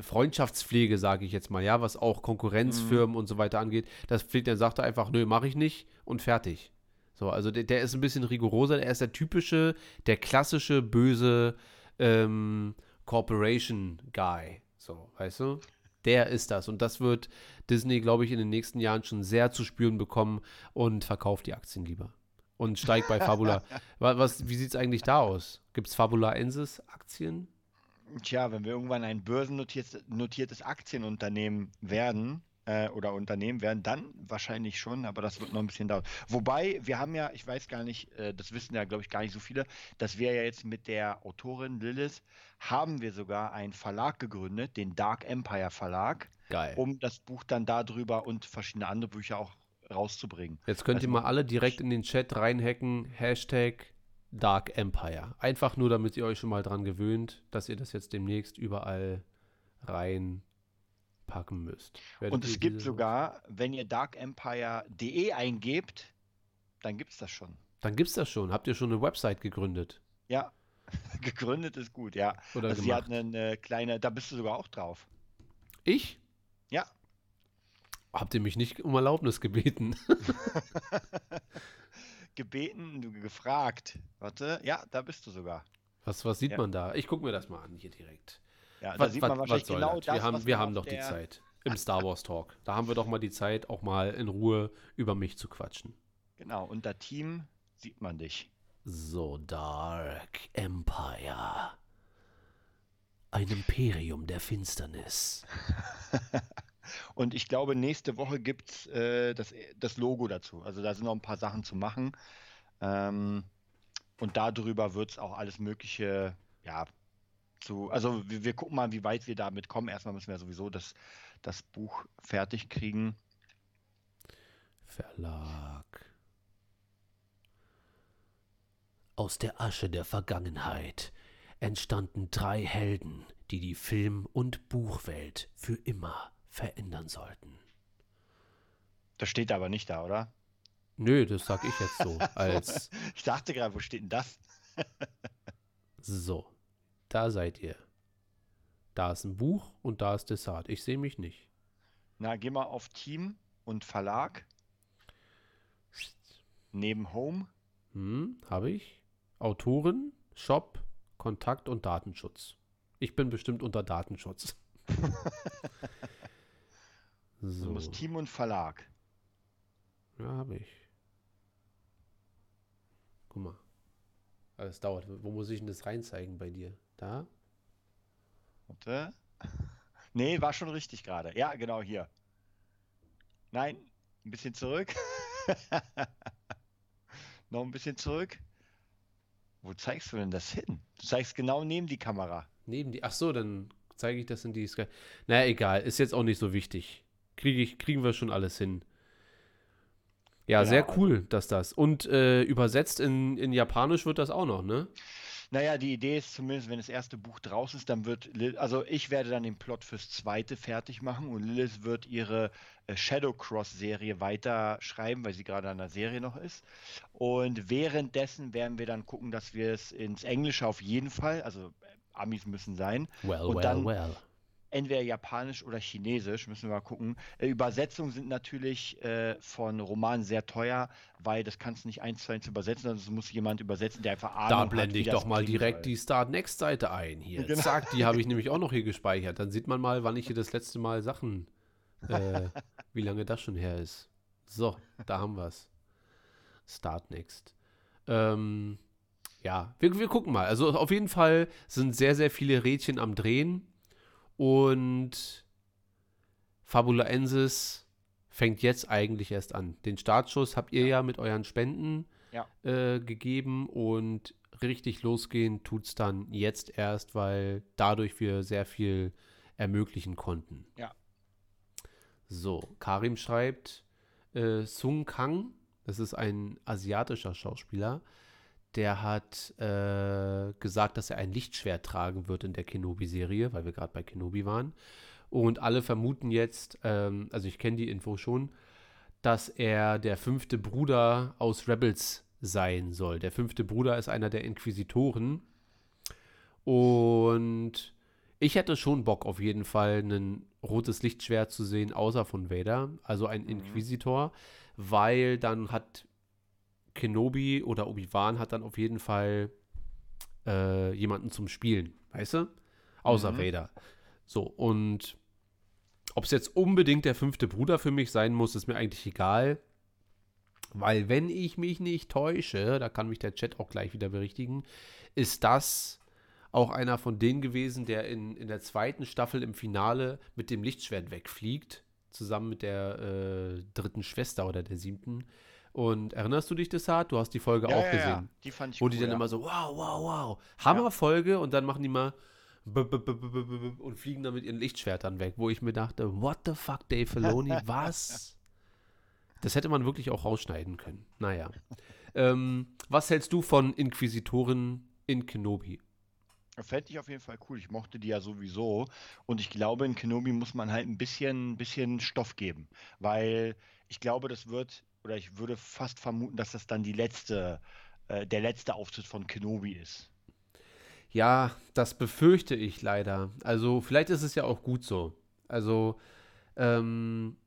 Freundschaftspflege, sage ich jetzt mal, ja, was auch Konkurrenzfirmen und so weiter angeht. Das pflegt, dann sagt er einfach, nö, mache ich nicht und fertig. So, also der, der ist ein bisschen rigoroser, er ist der typische, der klassische böse ähm, Corporation Guy. So, weißt du? Der ist das. Und das wird Disney, glaube ich, in den nächsten Jahren schon sehr zu spüren bekommen und verkauft die Aktien lieber. Und steigt bei Fabula. (laughs) was, wie sieht es eigentlich da aus? Gibt es Fabula Ensis Aktien? Tja, wenn wir irgendwann ein börsennotiertes notiertes Aktienunternehmen werden äh, oder Unternehmen werden, dann wahrscheinlich schon, aber das wird noch ein bisschen dauern. Wobei, wir haben ja, ich weiß gar nicht, äh, das wissen ja, glaube ich, gar nicht so viele, dass wir ja jetzt mit der Autorin Lilith haben wir sogar einen Verlag gegründet, den Dark Empire Verlag. Geil. um das Buch dann darüber und verschiedene andere Bücher auch rauszubringen. Jetzt könnt ihr Also- mal alle direkt in den Chat reinhacken. Hashtag Dark Empire. Einfach nur, damit ihr euch schon mal dran gewöhnt, dass ihr das jetzt demnächst überall reinpacken müsst. Werdet Und ihr es gibt sogar, wenn ihr darkempire.de eingebt, dann gibt es das schon. Dann gibt's das schon. Habt ihr schon eine Website gegründet? Ja, (laughs) gegründet ist gut, ja. Oder Also sie hat eine kleine, da bist du sogar auch drauf. Ich? Ja. Habt ihr mich nicht um Erlaubnis gebeten? (laughs) Gebeten, du gefragt. Warte, ja, da bist du sogar. Was, was sieht Ja. man da? Ich gucke mir das mal an hier direkt. Ja, da Was, sieht was, man wahrscheinlich genau das? das, Wir haben, wir haben doch die Zeit im Star Wars Talk. Da haben wir doch mal die Zeit, auch mal in Ruhe über mich zu quatschen. Genau, unter Team sieht man dich. So Dark Empire. Ein Imperium der Finsternis. (laughs) Und ich glaube, nächste Woche gibt es äh, das, das Logo dazu. Also da sind noch ein paar Sachen zu machen. Ähm, und darüber wird es auch alles Mögliche, ja, zu. Also wir, wir gucken mal, wie weit wir damit kommen. Erstmal müssen wir sowieso das, das Buch fertig kriegen. Verlag. Aus der Asche der Vergangenheit entstanden drei Helden, die die Film- und Buchwelt für immer verändern sollten. Das steht aber nicht da, oder? Nö, das sag ich jetzt so. (laughs) Als Ich dachte gerade, wo steht denn das? (laughs) so. Da seid ihr. Da ist ein Buch und da ist Desart. Ich sehe mich nicht. Na, geh mal auf Team und Verlag. Neben Home. Hm, habe ich. Autoren, Shop, Kontakt und Datenschutz. Ich bin bestimmt unter Datenschutz. (laughs) Du so. musst Team und Verlag. Ja, habe ich. Guck mal. Aber es dauert. Wo muss ich denn das reinzeigen bei dir? Da? Warte. (laughs) Nee, war schon richtig gerade. Ja, genau hier. Nein, ein bisschen zurück. (laughs) Noch ein bisschen zurück. Wo zeigst du denn das hin? Du zeigst genau neben die Kamera. Neben die. Ach so, dann zeige ich das in die Sky. Naja, egal. Ist jetzt auch nicht so wichtig. Kriege ich, kriegen wir schon alles hin. Ja, Genau, sehr cool, dass das. Und äh, übersetzt in, in Japanisch wird das auch noch, ne? Naja, die Idee ist zumindest, wenn das erste Buch draußen ist, dann wird, Lil also ich werde dann den Plot fürs zweite fertig machen und Lilith wird ihre äh, Shadow Cross-Serie weiter schreiben, weil sie gerade an der Serie noch ist. Und währenddessen werden wir dann gucken, dass wir es ins Englische auf jeden Fall, also äh, Amis müssen sein, Well, Und well, dann- well. Entweder Japanisch oder Chinesisch, müssen wir mal gucken. Äh, Übersetzungen sind natürlich äh, von Romanen sehr teuer, weil das kannst du nicht eins zu eins übersetzen, sondern es muss jemand übersetzen, der einfach Ahnung Da hat, blende wie ich doch mal direkt die Start Next Seite ein hier. Genau. Zack, die habe ich (laughs) nämlich auch noch hier gespeichert. Dann sieht man mal, wann ich hier das letzte Mal Sachen, äh, (laughs) wie lange das schon her ist. So, da haben wir es. Start Next. Ähm, ja, wir, wir gucken mal. Also auf jeden Fall sind sehr, sehr viele Rädchen am Drehen und Fabulaensis fängt jetzt eigentlich erst an. Den Startschuss habt ihr ja, mit euren Spenden Ja. äh, gegeben und richtig losgehen tut es dann jetzt erst, weil dadurch wir sehr viel ermöglichen konnten. Ja. So, Karim schreibt, äh, Sung Kang, das ist ein asiatischer Schauspieler, der hat äh, gesagt, dass er ein Lichtschwert tragen wird in der Kenobi-Serie, weil wir gerade bei Kenobi waren. Und alle vermuten jetzt, ähm, also ich kenne die Info schon, dass er der fünfte Bruder aus Rebels sein soll. Der fünfte Bruder ist einer der Inquisitoren. Und ich hätte schon Bock, auf jeden Fall ein rotes Lichtschwert zu sehen, außer von Vader, also ein Inquisitor, weil dann hat Kenobi oder Obi-Wan hat dann auf jeden Fall äh, jemanden zum Spielen, weißt du? Außer Mhm. Vader. So, und ob es jetzt unbedingt der fünfte Bruder für mich sein muss, ist mir eigentlich egal. Weil, wenn ich mich nicht täusche, da kann mich der Chat auch gleich wieder berichtigen, ist das auch einer von denen gewesen, der in, in der zweiten Staffel im Finale mit dem Lichtschwert wegfliegt, zusammen mit der äh, dritten Schwester oder der siebten. Und erinnerst du dich, Desart? Du hast die Folge Ja, auch ja, gesehen. ja, die fand ich Wo cool, die dann immer so, wow, wow, wow. Hammerfolge und dann machen die mal und fliegen dann mit ihren Lichtschwertern weg, wo ich mir dachte, what the fuck, Dave Filoni, (laughs) was? Das hätte man wirklich auch rausschneiden können. Naja. Ähm, was hältst du von Inquisitorin in Kenobi? Fände ich auf jeden Fall cool. Ich mochte die ja sowieso. Und ich glaube, in Kenobi muss man halt ein bisschen, bisschen Stoff geben. Weil ich glaube, das wird, oder ich würde fast vermuten, dass das dann die letzte, äh, der letzte Auftritt von Kenobi ist. Ja, das befürchte ich leider. Also, vielleicht ist es ja auch gut so. Also, ähm,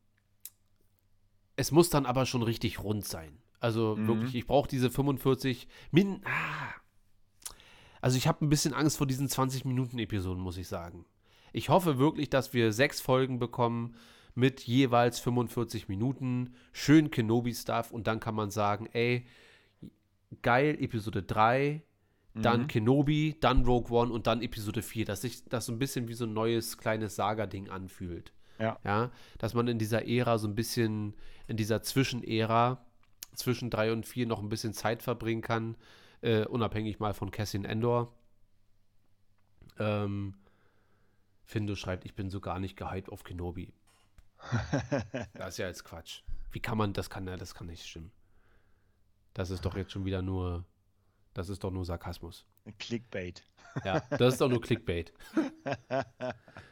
es muss dann aber schon richtig rund sein. Also Mhm. wirklich, ich brauche diese 45 Min. Ah. Also, ich habe ein bisschen Angst vor diesen 20-Minuten-Episoden, muss ich sagen. Ich hoffe wirklich, dass wir sechs Folgen bekommen mit jeweils 45 Minuten, schön Kenobi-Stuff und dann kann man sagen, ey, geil, Episode 3, dann Mhm. Kenobi, dann Rogue One und dann Episode 4, dass sich das so ein bisschen wie so ein neues kleines Saga-Ding anfühlt. Ja. Ja, dass man in dieser Ära so ein bisschen, in dieser Zwischenära zwischen 3 und 4 noch ein bisschen Zeit verbringen kann, äh, unabhängig mal von Cassian Endor. Ähm, Findo schreibt, ich bin so gar nicht gehypt auf Kenobi. Das ist ja jetzt Quatsch. Wie kann man, das kann ja, das kann nicht stimmen. Das ist doch jetzt schon wieder nur, das ist doch nur Sarkasmus. Clickbait. Ja, das ist doch nur Clickbait.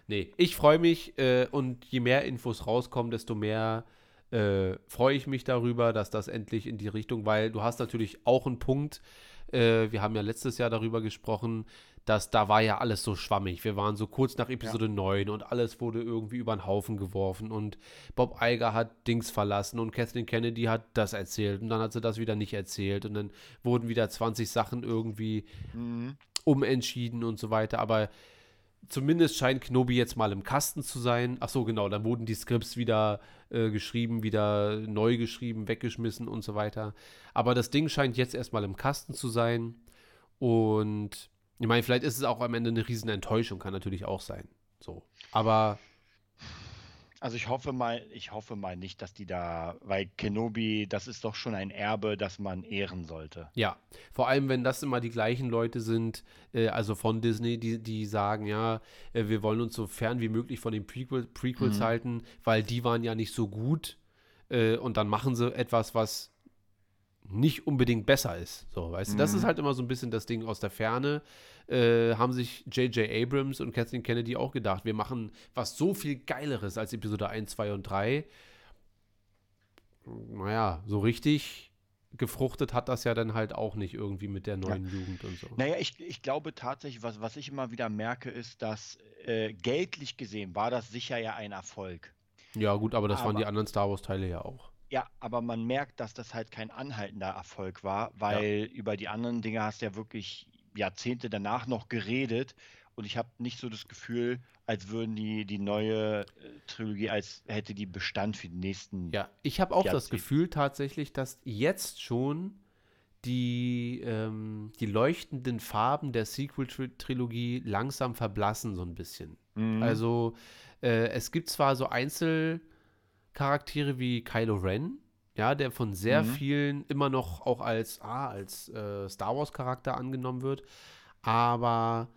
nee, ich freue mich äh, und je mehr Infos rauskommen, desto mehr äh, freue ich mich darüber, dass das endlich in die Richtung, weil du hast natürlich auch einen Punkt, äh, wir haben ja letztes Jahr darüber gesprochen, dass da war ja alles so schwammig. Wir waren so kurz nach Episode 9 und alles wurde irgendwie über den Haufen geworfen und Bob Iger hat Dings verlassen und Kathleen Kennedy hat das erzählt und dann hat sie das wieder nicht erzählt und dann wurden wieder 20 Sachen irgendwie Mhm. umentschieden und so weiter, aber zumindest scheint Knobi jetzt mal im Kasten zu sein. Ach so, genau, dann wurden die Skripts wieder äh, geschrieben, wieder neu geschrieben, weggeschmissen und so weiter. Aber das Ding scheint jetzt erstmal im Kasten zu sein und ich meine, vielleicht ist es auch am Ende eine riesen Enttäuschung, kann natürlich auch sein. So, aber Also ich hoffe mal, ich hoffe mal nicht, dass die da, weil Kenobi, das ist doch schon ein Erbe, das man ehren sollte. Ja, vor allem, wenn das immer die gleichen Leute sind, äh, also von Disney, die, die sagen, ja, äh, wir wollen uns so fern wie möglich von den Prequel, Prequels Mhm. halten, weil die waren ja nicht so gut. Äh, und dann machen sie etwas, was nicht unbedingt besser ist. So, weißt du, das Mhm. ist halt immer so ein bisschen das Ding aus der Ferne. Äh, haben sich J.J. Abrams und Kathleen Kennedy auch gedacht, wir machen was so viel Geileres als Episode 1, 2 und 3. Naja, so richtig gefruchtet hat das ja dann halt auch nicht irgendwie mit der neuen Jugend und so. Naja, ich, ich glaube tatsächlich, was, was ich immer wieder merke, ist, dass äh, geldlich gesehen war das sicher ja ein Erfolg. Ja, gut, aber das waren Aber- die anderen Star Wars-Teile ja auch. Ja, aber man merkt, dass das halt kein anhaltender Erfolg war, weil über die anderen Dinge hast du ja wirklich Jahrzehnte danach noch geredet und ich habe nicht so das Gefühl, als würden die die neue äh, Trilogie, als hätte die Bestand für die nächsten. Ja, ich habe auch das Jahrzehnt. Gefühl tatsächlich, dass jetzt schon die, ähm, die leuchtenden Farben der Sequel-Trilogie langsam verblassen so ein bisschen. Mhm. Also äh, es gibt zwar so Einzelcharaktere wie Kylo Ren, ja, der von sehr Mhm. vielen immer noch auch als, ah, als äh, Star Wars-Charakter angenommen wird, aber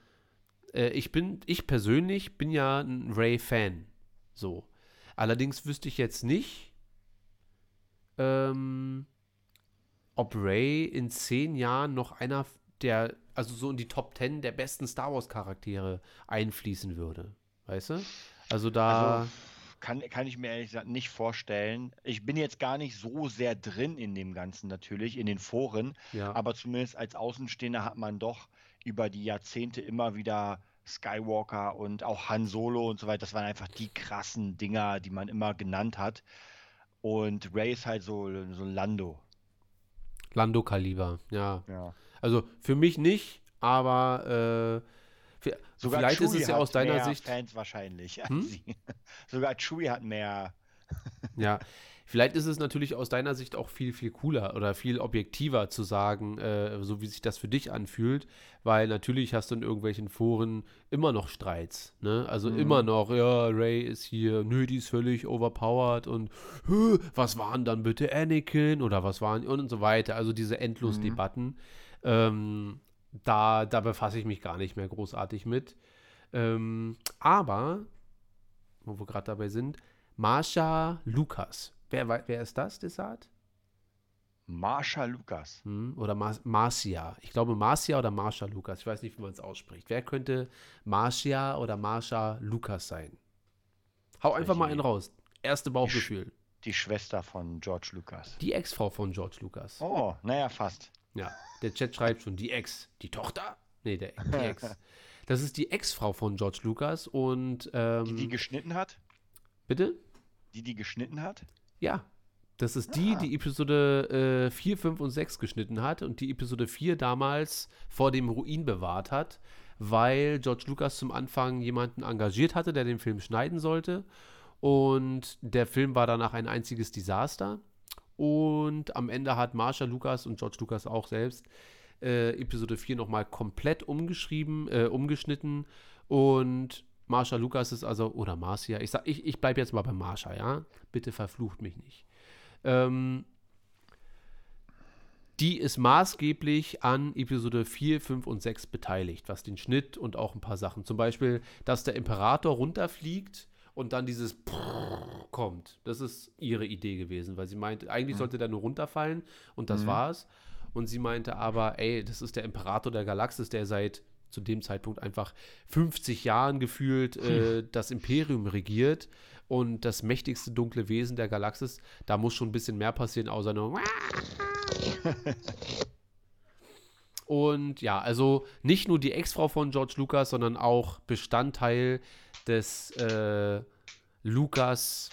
äh, ich bin, ich persönlich bin ja ein Ray-Fan, so. Allerdings wüsste ich jetzt nicht, ähm, ob Ray in zehn Jahren noch einer der, also so in die Top 10 der besten Star Wars-Charaktere einfließen würde. Weißt du? Also da. Also, kann, kann ich mir ehrlich gesagt nicht vorstellen. Ich bin jetzt gar nicht so sehr drin in dem Ganzen natürlich, in den Foren, ja. aber zumindest als Außenstehender hat man doch über die Jahrzehnte immer wieder Skywalker und auch Han Solo und so weiter. Das waren einfach die krassen Dinger, die man immer genannt hat. Und Ray ist halt so, so ein Lando. Lando-Kaliber, ja. Ja. Also für mich nicht, aber äh, vi- vielleicht ist Chewie es ja aus deiner mehr Sicht. Fans wahrscheinlich Hm? (laughs) Sogar Chewie hat mehr. Ja, (laughs) vielleicht ist es natürlich aus deiner Sicht auch viel, viel cooler oder viel objektiver zu sagen, äh, so wie sich das für dich anfühlt, weil natürlich hast du in irgendwelchen Foren immer noch Streits, ne? Also Mhm. immer noch, ja, Ray ist hier, nö, die ist völlig overpowered und "Hö, was waren dann bitte Anakin oder was waren und, so weiter. Also diese endlos Debatten. Ähm, da, da befasse ich mich gar nicht mehr großartig mit. Ähm, aber, wo wir gerade dabei sind, Marsha Lukas. Wer, wer ist das, Desart? Marsha Lukas. Hm? Oder Mar Marcia. Ich glaube Marcia oder Marsha Lukas. Ich weiß nicht, wie man es ausspricht. Wer könnte Marcia oder Marsha Lukas sein? Hau einfach mal einen raus. Erste Bauchgefühl. Die Schwester von George Lucas. Die Ex-Frau von George Lucas. Oh, naja, fast. Ja, der Chat schreibt schon, die Ex. Die Tochter? Nee, der, die (laughs) Ex. Das ist die Ex-Frau von George Lucas und ähm, Die, die geschnitten hat? bitte? Die, die geschnitten hat? Ja. Das ist die, Ah. die Episode äh, 4, 5 und 6 geschnitten hat und die Episode 4 damals vor dem Ruin bewahrt hat, weil George Lucas zum Anfang jemanden engagiert hatte, der den Film schneiden sollte. Und der Film war danach ein einziges Desaster. Und am Ende hat Marsha Lucas und George Lucas auch selbst äh, Episode 4 nochmal komplett umgeschrieben, äh, umgeschnitten. Und Marsha Lucas ist also, oder Marcia, ich, sag- ich, ich bleibe jetzt mal bei Marsha, ja? Bitte verflucht mich nicht. Ähm, die ist maßgeblich an Episode 4, 5 und 6 beteiligt, was den Schnitt und auch ein paar Sachen. Zum Beispiel, dass der Imperator runterfliegt und dann dieses kommt. Das ist ihre Idee gewesen, weil sie meinte, eigentlich sollte der nur runterfallen und das war's. Und sie meinte aber, ey, das ist der Imperator der Galaxis, der seit zu dem Zeitpunkt einfach 50 Jahren gefühlt äh, das Imperium regiert und das mächtigste dunkle Wesen der Galaxis. Da muss schon ein bisschen mehr passieren, außer nur. (laughs) (laughs) Und ja, also nicht nur die Ex-Frau von George Lucas, sondern auch Bestandteil des äh, Lucas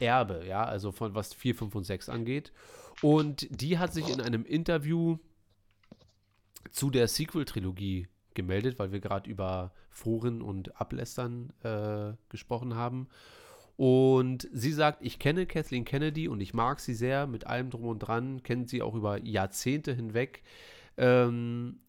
Erbe, ja, also von was 4, 5 und 6 angeht. Und die hat sich in einem Interview zu der Sequel-Trilogie gemeldet, weil wir gerade über Foren und Ablästern äh, gesprochen haben. Und sie sagt, ich kenne Kathleen Kennedy und ich mag sie sehr mit allem drum und dran, kennt sie auch über Jahrzehnte hinweg. Ähm,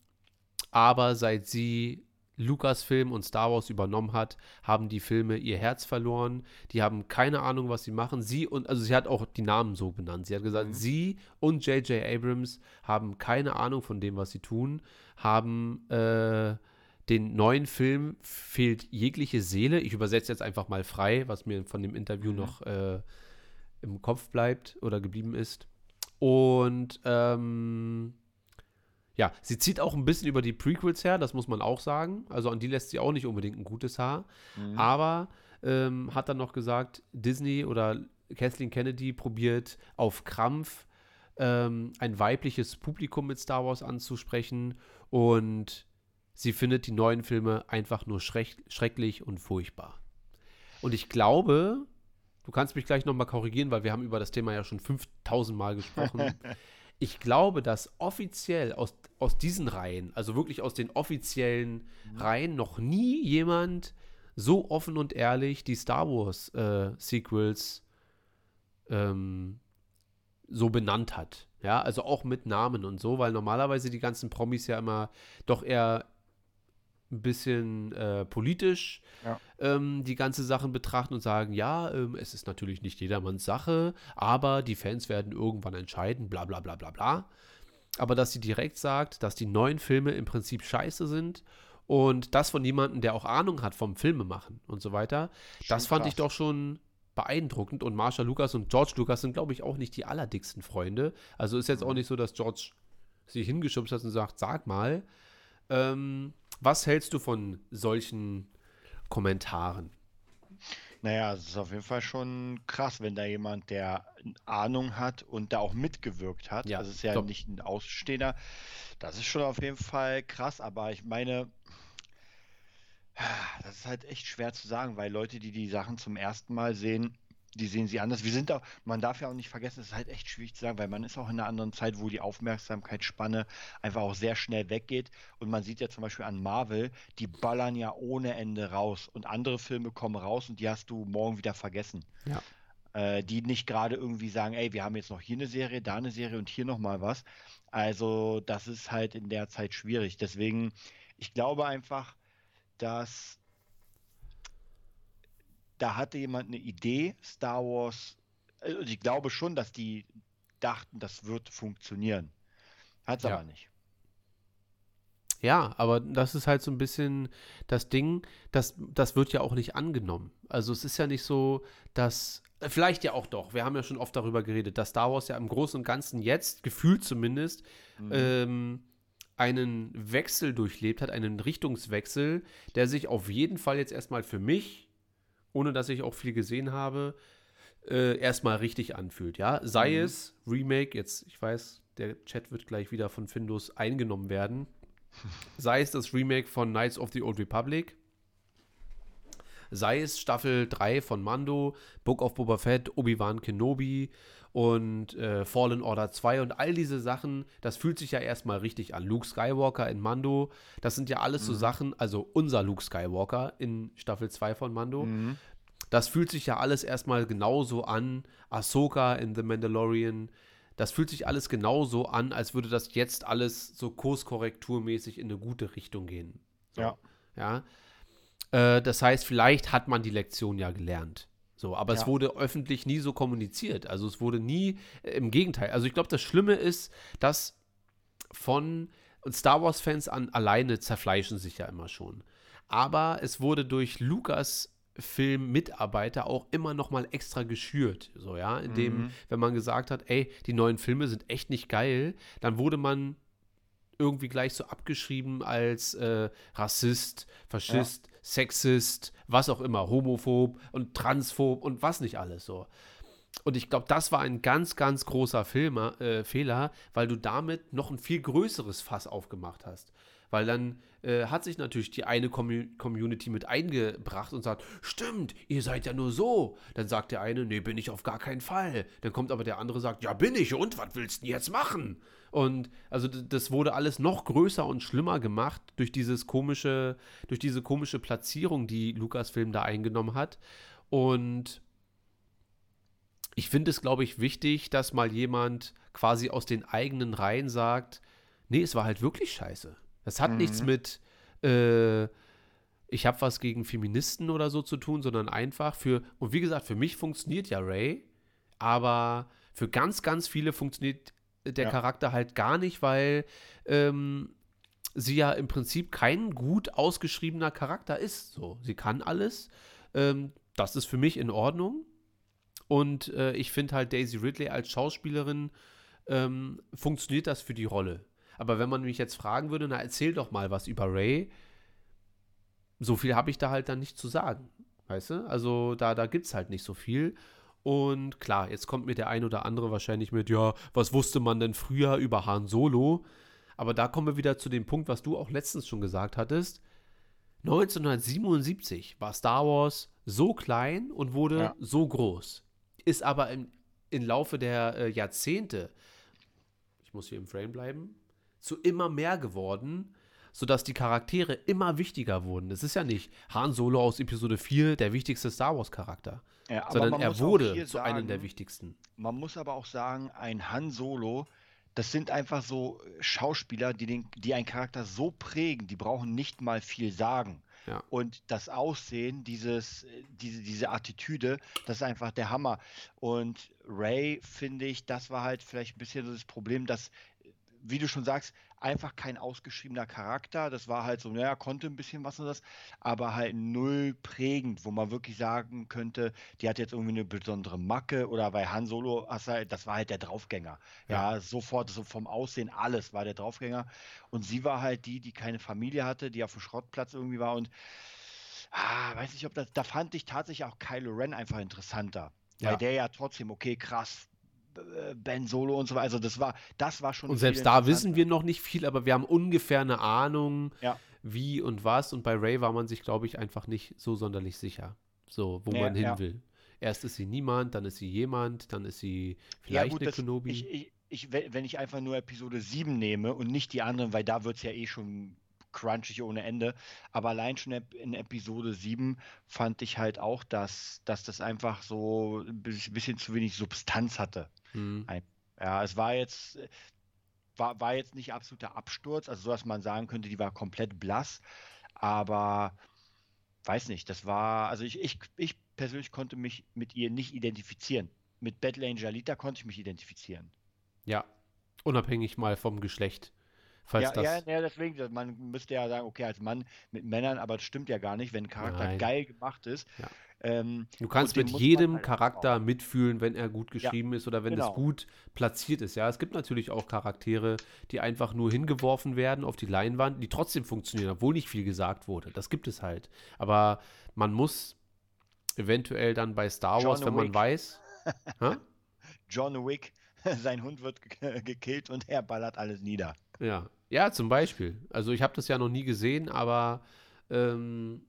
aber seit sie Lucasfilm und Star Wars übernommen hat, haben die Filme ihr Herz verloren. Die haben keine Ahnung, was sie machen. Sie und, also sie hat auch die Namen so benannt. Sie hat gesagt, sie und J.J. Abrams haben keine Ahnung von dem, was sie tun, haben äh, den neuen Film fehlt jegliche Seele. Ich übersetze jetzt einfach mal frei, was mir von dem Interview noch äh, im Kopf bleibt oder geblieben ist. Und ähm, ja, sie zieht auch ein bisschen über die Prequels her, das muss man auch sagen. Also an die lässt sie auch nicht unbedingt ein gutes Haar. Aber ähm, hat dann noch gesagt, Disney oder Kathleen Kennedy probiert auf Krampf ähm, ein weibliches Publikum mit Star Wars anzusprechen und sie findet die neuen Filme einfach nur schreck schrecklich und furchtbar. Und ich glaube, du kannst mich gleich nochmal korrigieren, weil wir haben über das Thema ja schon 5000 Mal gesprochen. (laughs) ich glaube, dass offiziell aus, aus diesen Reihen, also wirklich aus den offiziellen Reihen, noch nie jemand so offen und ehrlich die Star Wars äh, Sequels ähm, so benannt hat. Ja, also auch mit Namen und so, weil normalerweise die ganzen Promis ja immer doch eher ein bisschen äh, politisch Ja. ähm, die ganze Sachen betrachten und sagen, ja, ähm, es ist natürlich nicht jedermanns Sache, aber die Fans werden irgendwann entscheiden, bla bla bla bla bla. Aber dass sie direkt sagt, dass die neuen Filme im Prinzip scheiße sind und das von jemandem, der auch Ahnung hat vom Filmemachen und so weiter, das fand ich krass. doch schon beeindruckend. Und Marsha Lucas und George Lucas sind, glaube ich, auch nicht die allerdicksten Freunde. Also ist jetzt auch nicht so, dass George sich hingeschubst hat und sagt, sag mal, ähm, was hältst du von solchen Kommentaren? Naja, es ist auf jeden Fall schon krass, wenn da jemand, der Ahnung hat und da auch mitgewirkt hat. Ja, das ist ja glaub- nicht ein Außenstehender. Das ist schon auf jeden Fall krass, aber ich meine, das ist halt echt schwer zu sagen, weil Leute, die die Sachen zum ersten Mal sehen, die sehen sie anders. Wir sind auch, man darf ja auch nicht vergessen, es ist halt echt schwierig zu sagen, weil man ist auch in einer anderen Zeit, wo die Aufmerksamkeitsspanne einfach auch sehr schnell weggeht. Und man sieht ja zum Beispiel an Marvel, die ballern ja ohne Ende raus. Und andere Filme kommen raus und die hast du morgen wieder vergessen. Ja. Äh, die nicht gerade irgendwie sagen, ey, wir haben jetzt noch hier eine Serie, da eine Serie und hier nochmal was. Also das ist halt in der Zeit schwierig. Deswegen, ich glaube einfach, dass da hatte jemand eine Idee, Star Wars, also ich glaube schon, dass die dachten, das wird funktionieren. Hat es Ja. aber nicht. Ja, aber das ist halt so ein bisschen das Ding, das, das wird ja auch nicht angenommen. Also es ist ja nicht so, dass, äh, vielleicht ja auch doch, wir haben ja schon oft darüber geredet, dass Star Wars ja im Großen und Ganzen jetzt, gefühlt zumindest, mhm. ähm, einen Wechsel durchlebt hat, einen Richtungswechsel, der sich auf jeden Fall jetzt erstmal für mich, ohne dass ich auch viel gesehen habe, äh, erstmal richtig anfühlt. Ja, sei mhm. es Remake, jetzt, ich weiß, der Chat wird gleich wieder von Findus eingenommen werden. (laughs) sei es das Remake von Knights of the Old Republic, sei es Staffel 3 von Mando, Book of Boba Fett, Obi-Wan Kenobi und äh, Fallen Order 2 und all diese Sachen, das fühlt sich ja erstmal richtig an. Luke Skywalker in Mando, das sind ja alles mhm. so Sachen, also unser Luke Skywalker in Staffel 2 von Mando. Mhm. Das fühlt sich ja alles erstmal genauso an. Ahsoka in The Mandalorian, das fühlt sich alles genauso an, als würde das jetzt alles so kurskorrekturmäßig in eine gute Richtung gehen. So, ja. Ja. Äh, das heißt, vielleicht hat man die Lektion ja gelernt. So, aber ja. es wurde öffentlich nie so kommuniziert. Also es wurde nie, äh, im Gegenteil. Also ich glaube, das Schlimme ist, dass von Star Wars-Fans an alleine zerfleischen sich ja immer schon. Aber es wurde durch Lukas Filmmitarbeiter auch immer noch mal extra geschürt, so ja, indem mhm. wenn man gesagt hat, ey, die neuen Filme sind echt nicht geil, dann wurde man irgendwie gleich so abgeschrieben als äh, Rassist, Faschist, ja. Sexist, was auch immer, homophob und transphob und was nicht alles so. Und ich glaube, das war ein ganz, ganz großer Filmer, äh, Fehler, weil du damit noch ein viel größeres Fass aufgemacht hast. Weil dann äh, hat sich natürlich die eine Community mit eingebracht und sagt, stimmt, ihr seid ja nur so. Dann sagt der eine, nee, bin ich auf gar keinen Fall. Dann kommt aber der andere und sagt, ja, bin ich und was willst du denn jetzt machen? Und also das wurde alles noch größer und schlimmer gemacht durch dieses komische, durch diese komische Platzierung, die Lukas-Film da eingenommen hat. Und ich finde es, glaube ich, wichtig, dass mal jemand quasi aus den eigenen Reihen sagt, nee, es war halt wirklich scheiße. Das hat mhm. nichts mit, äh, ich habe was gegen Feministen oder so zu tun, sondern einfach für, und wie gesagt, für mich funktioniert ja Ray, aber für ganz, ganz viele funktioniert der ja. Charakter halt gar nicht, weil ähm, sie ja im Prinzip kein gut ausgeschriebener Charakter ist. So, sie kann alles. Ähm, das ist für mich in Ordnung. Und äh, ich finde halt Daisy Ridley als Schauspielerin ähm, funktioniert das für die Rolle. Aber wenn man mich jetzt fragen würde, na erzähl doch mal was über Ray, so viel habe ich da halt dann nicht zu sagen. Weißt du? Also da, da gibt es halt nicht so viel. Und klar, jetzt kommt mir der ein oder andere wahrscheinlich mit, ja, was wusste man denn früher über Han Solo? Aber da kommen wir wieder zu dem Punkt, was du auch letztens schon gesagt hattest. 1977 war Star Wars so klein und wurde ja. so groß. Ist aber im, im Laufe der äh, Jahrzehnte, ich muss hier im Frame bleiben, zu immer mehr geworden, sodass die Charaktere immer wichtiger wurden. Es ist ja nicht Han Solo aus Episode 4 der wichtigste Star Wars-Charakter, ja, sondern er wurde zu sagen, einem der wichtigsten. Man muss aber auch sagen, ein Han Solo, das sind einfach so Schauspieler, die, den, die einen Charakter so prägen, die brauchen nicht mal viel sagen. Ja. Und das Aussehen, dieses, diese, diese Attitüde, das ist einfach der Hammer. Und Ray, finde ich, das war halt vielleicht ein bisschen so das Problem, dass wie du schon sagst, einfach kein ausgeschriebener Charakter. Das war halt so, naja, konnte ein bisschen was und das, aber halt null prägend, wo man wirklich sagen könnte, die hat jetzt irgendwie eine besondere Macke oder bei Han Solo, das war halt der Draufgänger. Ja, ja sofort, so vom Aussehen, alles war der Draufgänger. Und sie war halt die, die keine Familie hatte, die auf dem Schrottplatz irgendwie war und ah, weiß nicht, ob das, da fand ich tatsächlich auch Kylo Ren einfach interessanter. Ja. Weil der ja trotzdem, okay, krass, Ben Solo und so weiter. Also das war, das war schon. Und selbst da wissen wir noch nicht viel, aber wir haben ungefähr eine Ahnung, ja. wie und was. Und bei Ray war man sich, glaube ich, einfach nicht so sonderlich sicher. So, wo ja, man hin ja. will. Erst ist sie niemand, dann ist sie jemand, dann ist sie vielleicht gut, eine das, Kenobi. Ich, ich, ich, wenn ich einfach nur Episode 7 nehme und nicht die anderen, weil da wird es ja eh schon crunchig ohne Ende. Aber allein schon in Episode 7 fand ich halt auch, dass, dass das einfach so ein bisschen zu wenig Substanz hatte. Mhm. Ja, es war jetzt, war, war jetzt nicht absoluter Absturz, also so, dass man sagen könnte, die war komplett blass, aber weiß nicht, das war, also ich, ich, ich persönlich konnte mich mit ihr nicht identifizieren. Mit Battle Angel Alita konnte ich mich identifizieren. Ja, unabhängig mal vom Geschlecht. Falls Ja, das. ja, ja, deswegen, man müsste ja sagen, okay, als Mann mit Männern, aber das stimmt ja gar nicht, wenn ein Charakter Nein. geil gemacht ist. Ja. Ähm, Du kannst mit man jedem halt Charakter auch. mitfühlen, wenn er gut Ja, geschrieben ist oder wenn es genau. gut platziert ist. Ja, es gibt natürlich auch Charaktere, die einfach nur hingeworfen werden auf die Leinwand, die trotzdem funktionieren, obwohl nicht viel gesagt wurde. Das gibt es halt. Aber man muss eventuell dann bei Star Wars, John wenn man Wick. weiß. (laughs) Hä? John Wick, (laughs) sein Hund wird ge- gekillt und er ballert alles nieder. Ja, ja, zum Beispiel. Also ich habe das ja noch nie gesehen, aber ähm,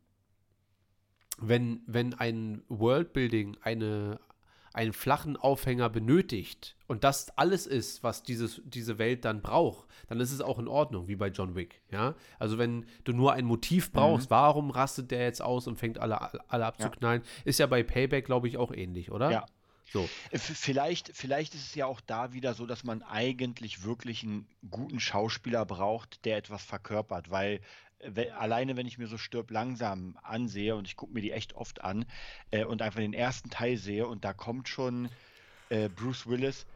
wenn, wenn ein Worldbuilding eine, einen flachen Aufhänger benötigt und das alles ist, was dieses, diese Welt dann braucht, dann ist es auch in Ordnung, wie bei John Wick. Ja? Also wenn du nur ein Motiv brauchst, warum rastet der jetzt aus und fängt alle, alle abzuknallen, ist ja bei Payback, glaube ich, auch ähnlich, oder? Ja. So. Äh, Vielleicht, vielleicht ist es ja auch da wieder so, dass man eigentlich wirklich einen guten Schauspieler braucht, der etwas verkörpert, weil äh, we- alleine wenn ich mir so Stirb langsam ansehe und ich gucke mir die echt oft an äh, und einfach den ersten Teil sehe und da kommt schon äh, Bruce Willis,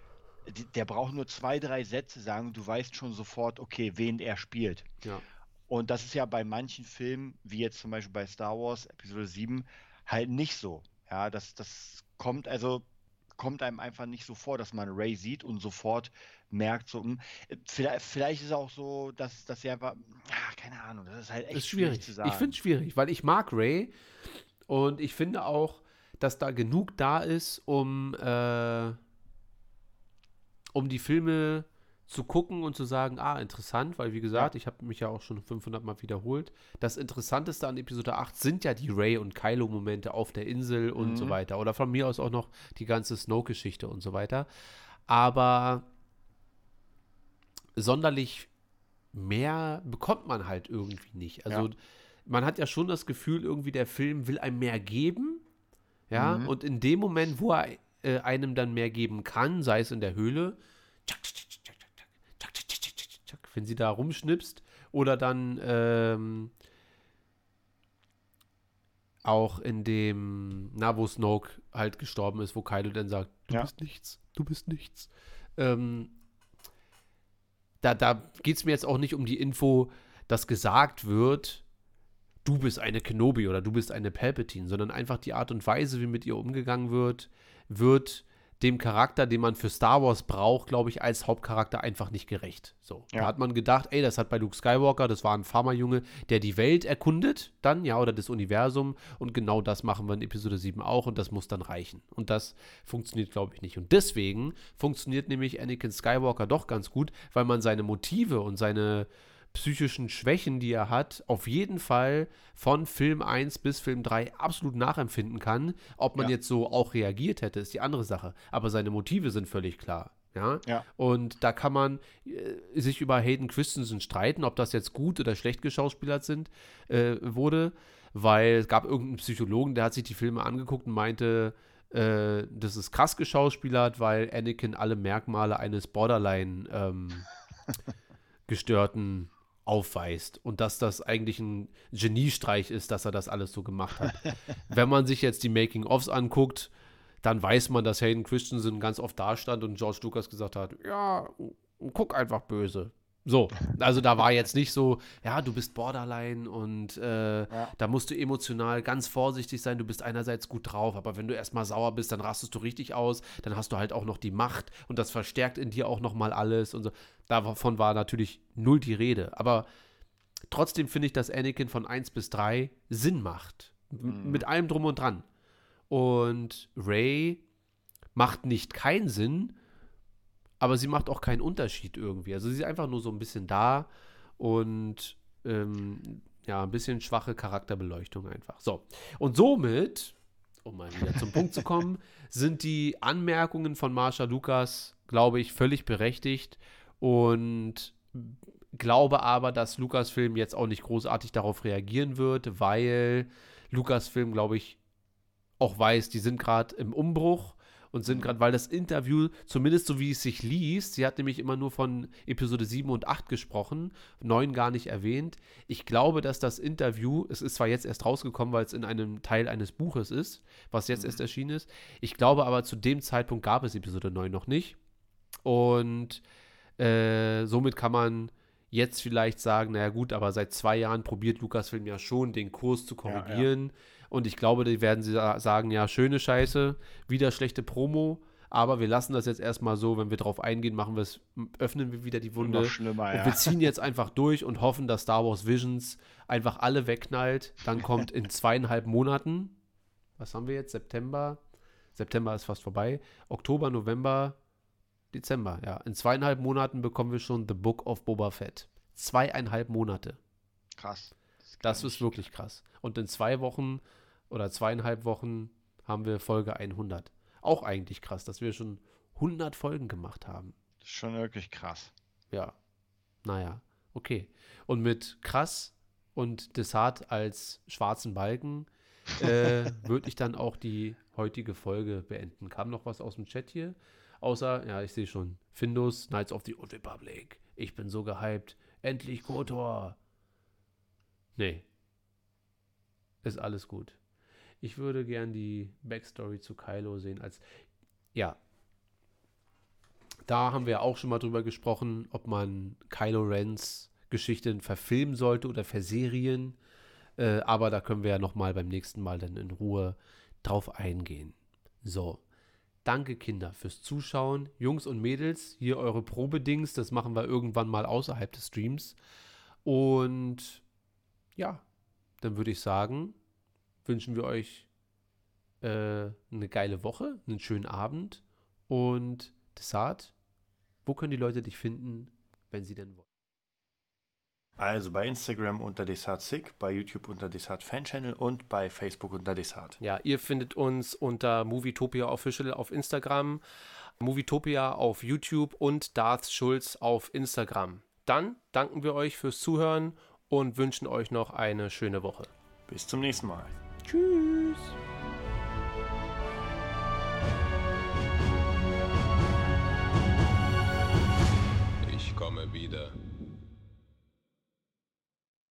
der braucht nur zwei, drei Sätze sagen, du weißt schon sofort, okay, wen er spielt. Ja. Und das ist ja bei manchen Filmen, wie jetzt zum Beispiel bei Star Wars Episode 7, halt nicht so. Ja, das, das kommt also kommt einem einfach nicht so vor, dass man Ray sieht und sofort merkt, so, hm, vielleicht, vielleicht ist es auch so, dass, dass er einfach, ah, keine Ahnung, das ist halt echt ist schwierig. zu sagen. Ich finde es schwierig, weil ich mag Ray und ich finde auch, dass da genug da ist, um, äh, um die Filme zu gucken und zu sagen, ah, interessant, weil wie gesagt, ich habe mich ja auch schon 500 Mal wiederholt. Das Interessanteste an Episode 8 sind ja die Ray und Kylo-Momente auf der Insel und so Mhm. weiter. Oder von mir aus auch noch die ganze Snoke-Geschichte und so weiter. Aber sonderlich mehr bekommt man halt irgendwie nicht. Also Ja. man hat ja schon das Gefühl, irgendwie der Film will einem mehr geben. Ja, Mhm. und in dem Moment, wo er äh, einem dann mehr geben kann, sei es in der Höhle, tschak, tschak, tschak, tschak, tschak, tschak, tschak, tschak, wenn sie da rumschnipst, oder dann ähm, auch in dem, na, wo Snoke halt gestorben ist, wo Kylo dann sagt, du Ja. bist nichts, du bist nichts. Ähm, da da geht es mir jetzt auch nicht um die Info, dass gesagt wird, du bist eine Kenobi oder du bist eine Palpatine, sondern einfach die Art und Weise, wie mit ihr umgegangen wird, wird dem Charakter, den man für Star Wars braucht, glaube ich, als Hauptcharakter einfach nicht gerecht. So. Da Ja. hat man gedacht, ey, das hat bei Luke Skywalker, das war ein Farmerjunge, der die Welt erkundet, dann, ja, oder das Universum. Und genau das machen wir in Episode 7 auch und das muss dann reichen. Und das funktioniert, glaube ich, nicht. Und deswegen funktioniert nämlich Anakin Skywalker doch ganz gut, weil man seine Motive und seine psychischen Schwächen, die er hat, auf jeden Fall von Film 1 bis Film 3 absolut nachempfinden kann. Ob man Ja. jetzt so auch reagiert hätte, ist die andere Sache. Aber seine Motive sind völlig klar. Ja? Ja. Und da kann man äh, sich über Hayden Christensen streiten, ob das jetzt gut oder schlecht geschauspielert sind, äh, wurde, weil es gab irgendeinen Psychologen, der hat sich die Filme angeguckt und meinte, äh, das ist krass geschauspielert, weil Anakin alle Merkmale eines Borderline ähm, (laughs) gestörten aufweist und dass das eigentlich ein Geniestreich ist, dass er das alles so gemacht hat. (laughs) Wenn man sich jetzt die Making-ofs anguckt, dann weiß man, dass Hayden Christensen ganz oft da stand und George Lucas gesagt hat, ja, guck einfach böse. So, also da war jetzt nicht so, ja, du bist Borderline und äh, da musst du emotional ganz vorsichtig sein. Du bist einerseits gut drauf, aber wenn du erstmal sauer bist, dann rastest du richtig aus. Dann hast du halt auch noch die Macht und das verstärkt in dir auch nochmal alles und so. Davon war natürlich null die Rede. Aber trotzdem finde ich, dass Anakin von 1 bis 3 Sinn macht. M- Mit allem drum und dran. Und Ray macht nicht keinen Sinn, aber sie macht auch keinen Unterschied irgendwie. Also sie ist einfach nur so ein bisschen da und ähm, ja, ein bisschen schwache Charakterbeleuchtung einfach. So. Und somit, um mal wieder zum Punkt zu kommen, (laughs) sind die Anmerkungen von Marsha Lukas, glaube ich, völlig berechtigt und glaube aber, dass Lucasfilm jetzt auch nicht großartig darauf reagieren wird, weil Lucasfilm, glaube ich, auch weiß, die sind gerade im Umbruch und sind gerade, weil das Interview, zumindest so wie es sich liest, sie hat nämlich immer nur von Episode 7 und 8 gesprochen, 9 gar nicht erwähnt. Ich glaube, dass das Interview, es ist zwar jetzt erst rausgekommen, weil es in einem Teil eines Buches ist, was jetzt erst erschienen ist. Ich glaube aber, zu dem Zeitpunkt gab es Episode 9 noch nicht. Und äh, somit kann man jetzt vielleicht sagen, naja gut, aber seit zwei Jahren probiert Lucasfilm ja schon, den Kurs zu korrigieren. Und ich glaube, die werden sie sa- sagen, ja, schöne Scheiße, wieder schlechte Promo, aber wir lassen das jetzt erstmal so, wenn wir drauf eingehen, machen wir es, öffnen wir wieder die Wunde. Noch schlimmer, Und ja. wir ziehen jetzt einfach durch und hoffen, dass Star Wars Visions einfach alle wegknallt. Dann kommt in zweieinhalb Monaten, was haben wir jetzt? September? September ist fast vorbei. Oktober, November, Dezember, ja. In zweieinhalb Monaten bekommen wir schon The Book of Boba Fett. Zweieinhalb Monate. Krass. Das ist wirklich krass. Und in zwei Wochen oder zweieinhalb Wochen haben wir Folge 100. Auch eigentlich krass, dass wir schon 100 Folgen gemacht haben. Das ist schon wirklich krass. Ja. Naja, okay. Und mit krass und Desart als schwarzen Balken äh, (laughs) würde ich dann auch die heutige Folge beenden. Kam noch was aus dem Chat hier? Außer, ja, ich sehe schon, Findus, Knights of the Old Republic. Ich bin so gehypt. Endlich Kotor. Nee. Ist alles gut. Ich würde gern die Backstory zu Kylo sehen als, ja, da haben wir auch schon mal drüber gesprochen, ob man Kylo Rens Geschichten verfilmen sollte oder verserien. Äh, aber da können wir ja noch mal beim nächsten Mal dann in Ruhe drauf eingehen. So, danke Kinder fürs Zuschauen. Jungs und Mädels, hier eure Probedings. Das machen wir irgendwann mal außerhalb des Streams. Und ja, dann würde ich sagen, wünschen wir euch äh, eine geile Woche, einen schönen Abend und Desart. Wo können die Leute dich finden, wenn sie denn wollen? Also bei Instagram unter DesartSick, bei YouTube unter Desart Fan Channel und bei Facebook unter Desart. Ja, ihr findet uns unter Movietopia Official auf Instagram, Movietopia auf YouTube und Darth Schulz auf Instagram. Dann danken wir euch fürs Zuhören und wünschen euch noch eine schöne Woche. Bis zum nächsten Mal. Tschüss. Ich komme wieder.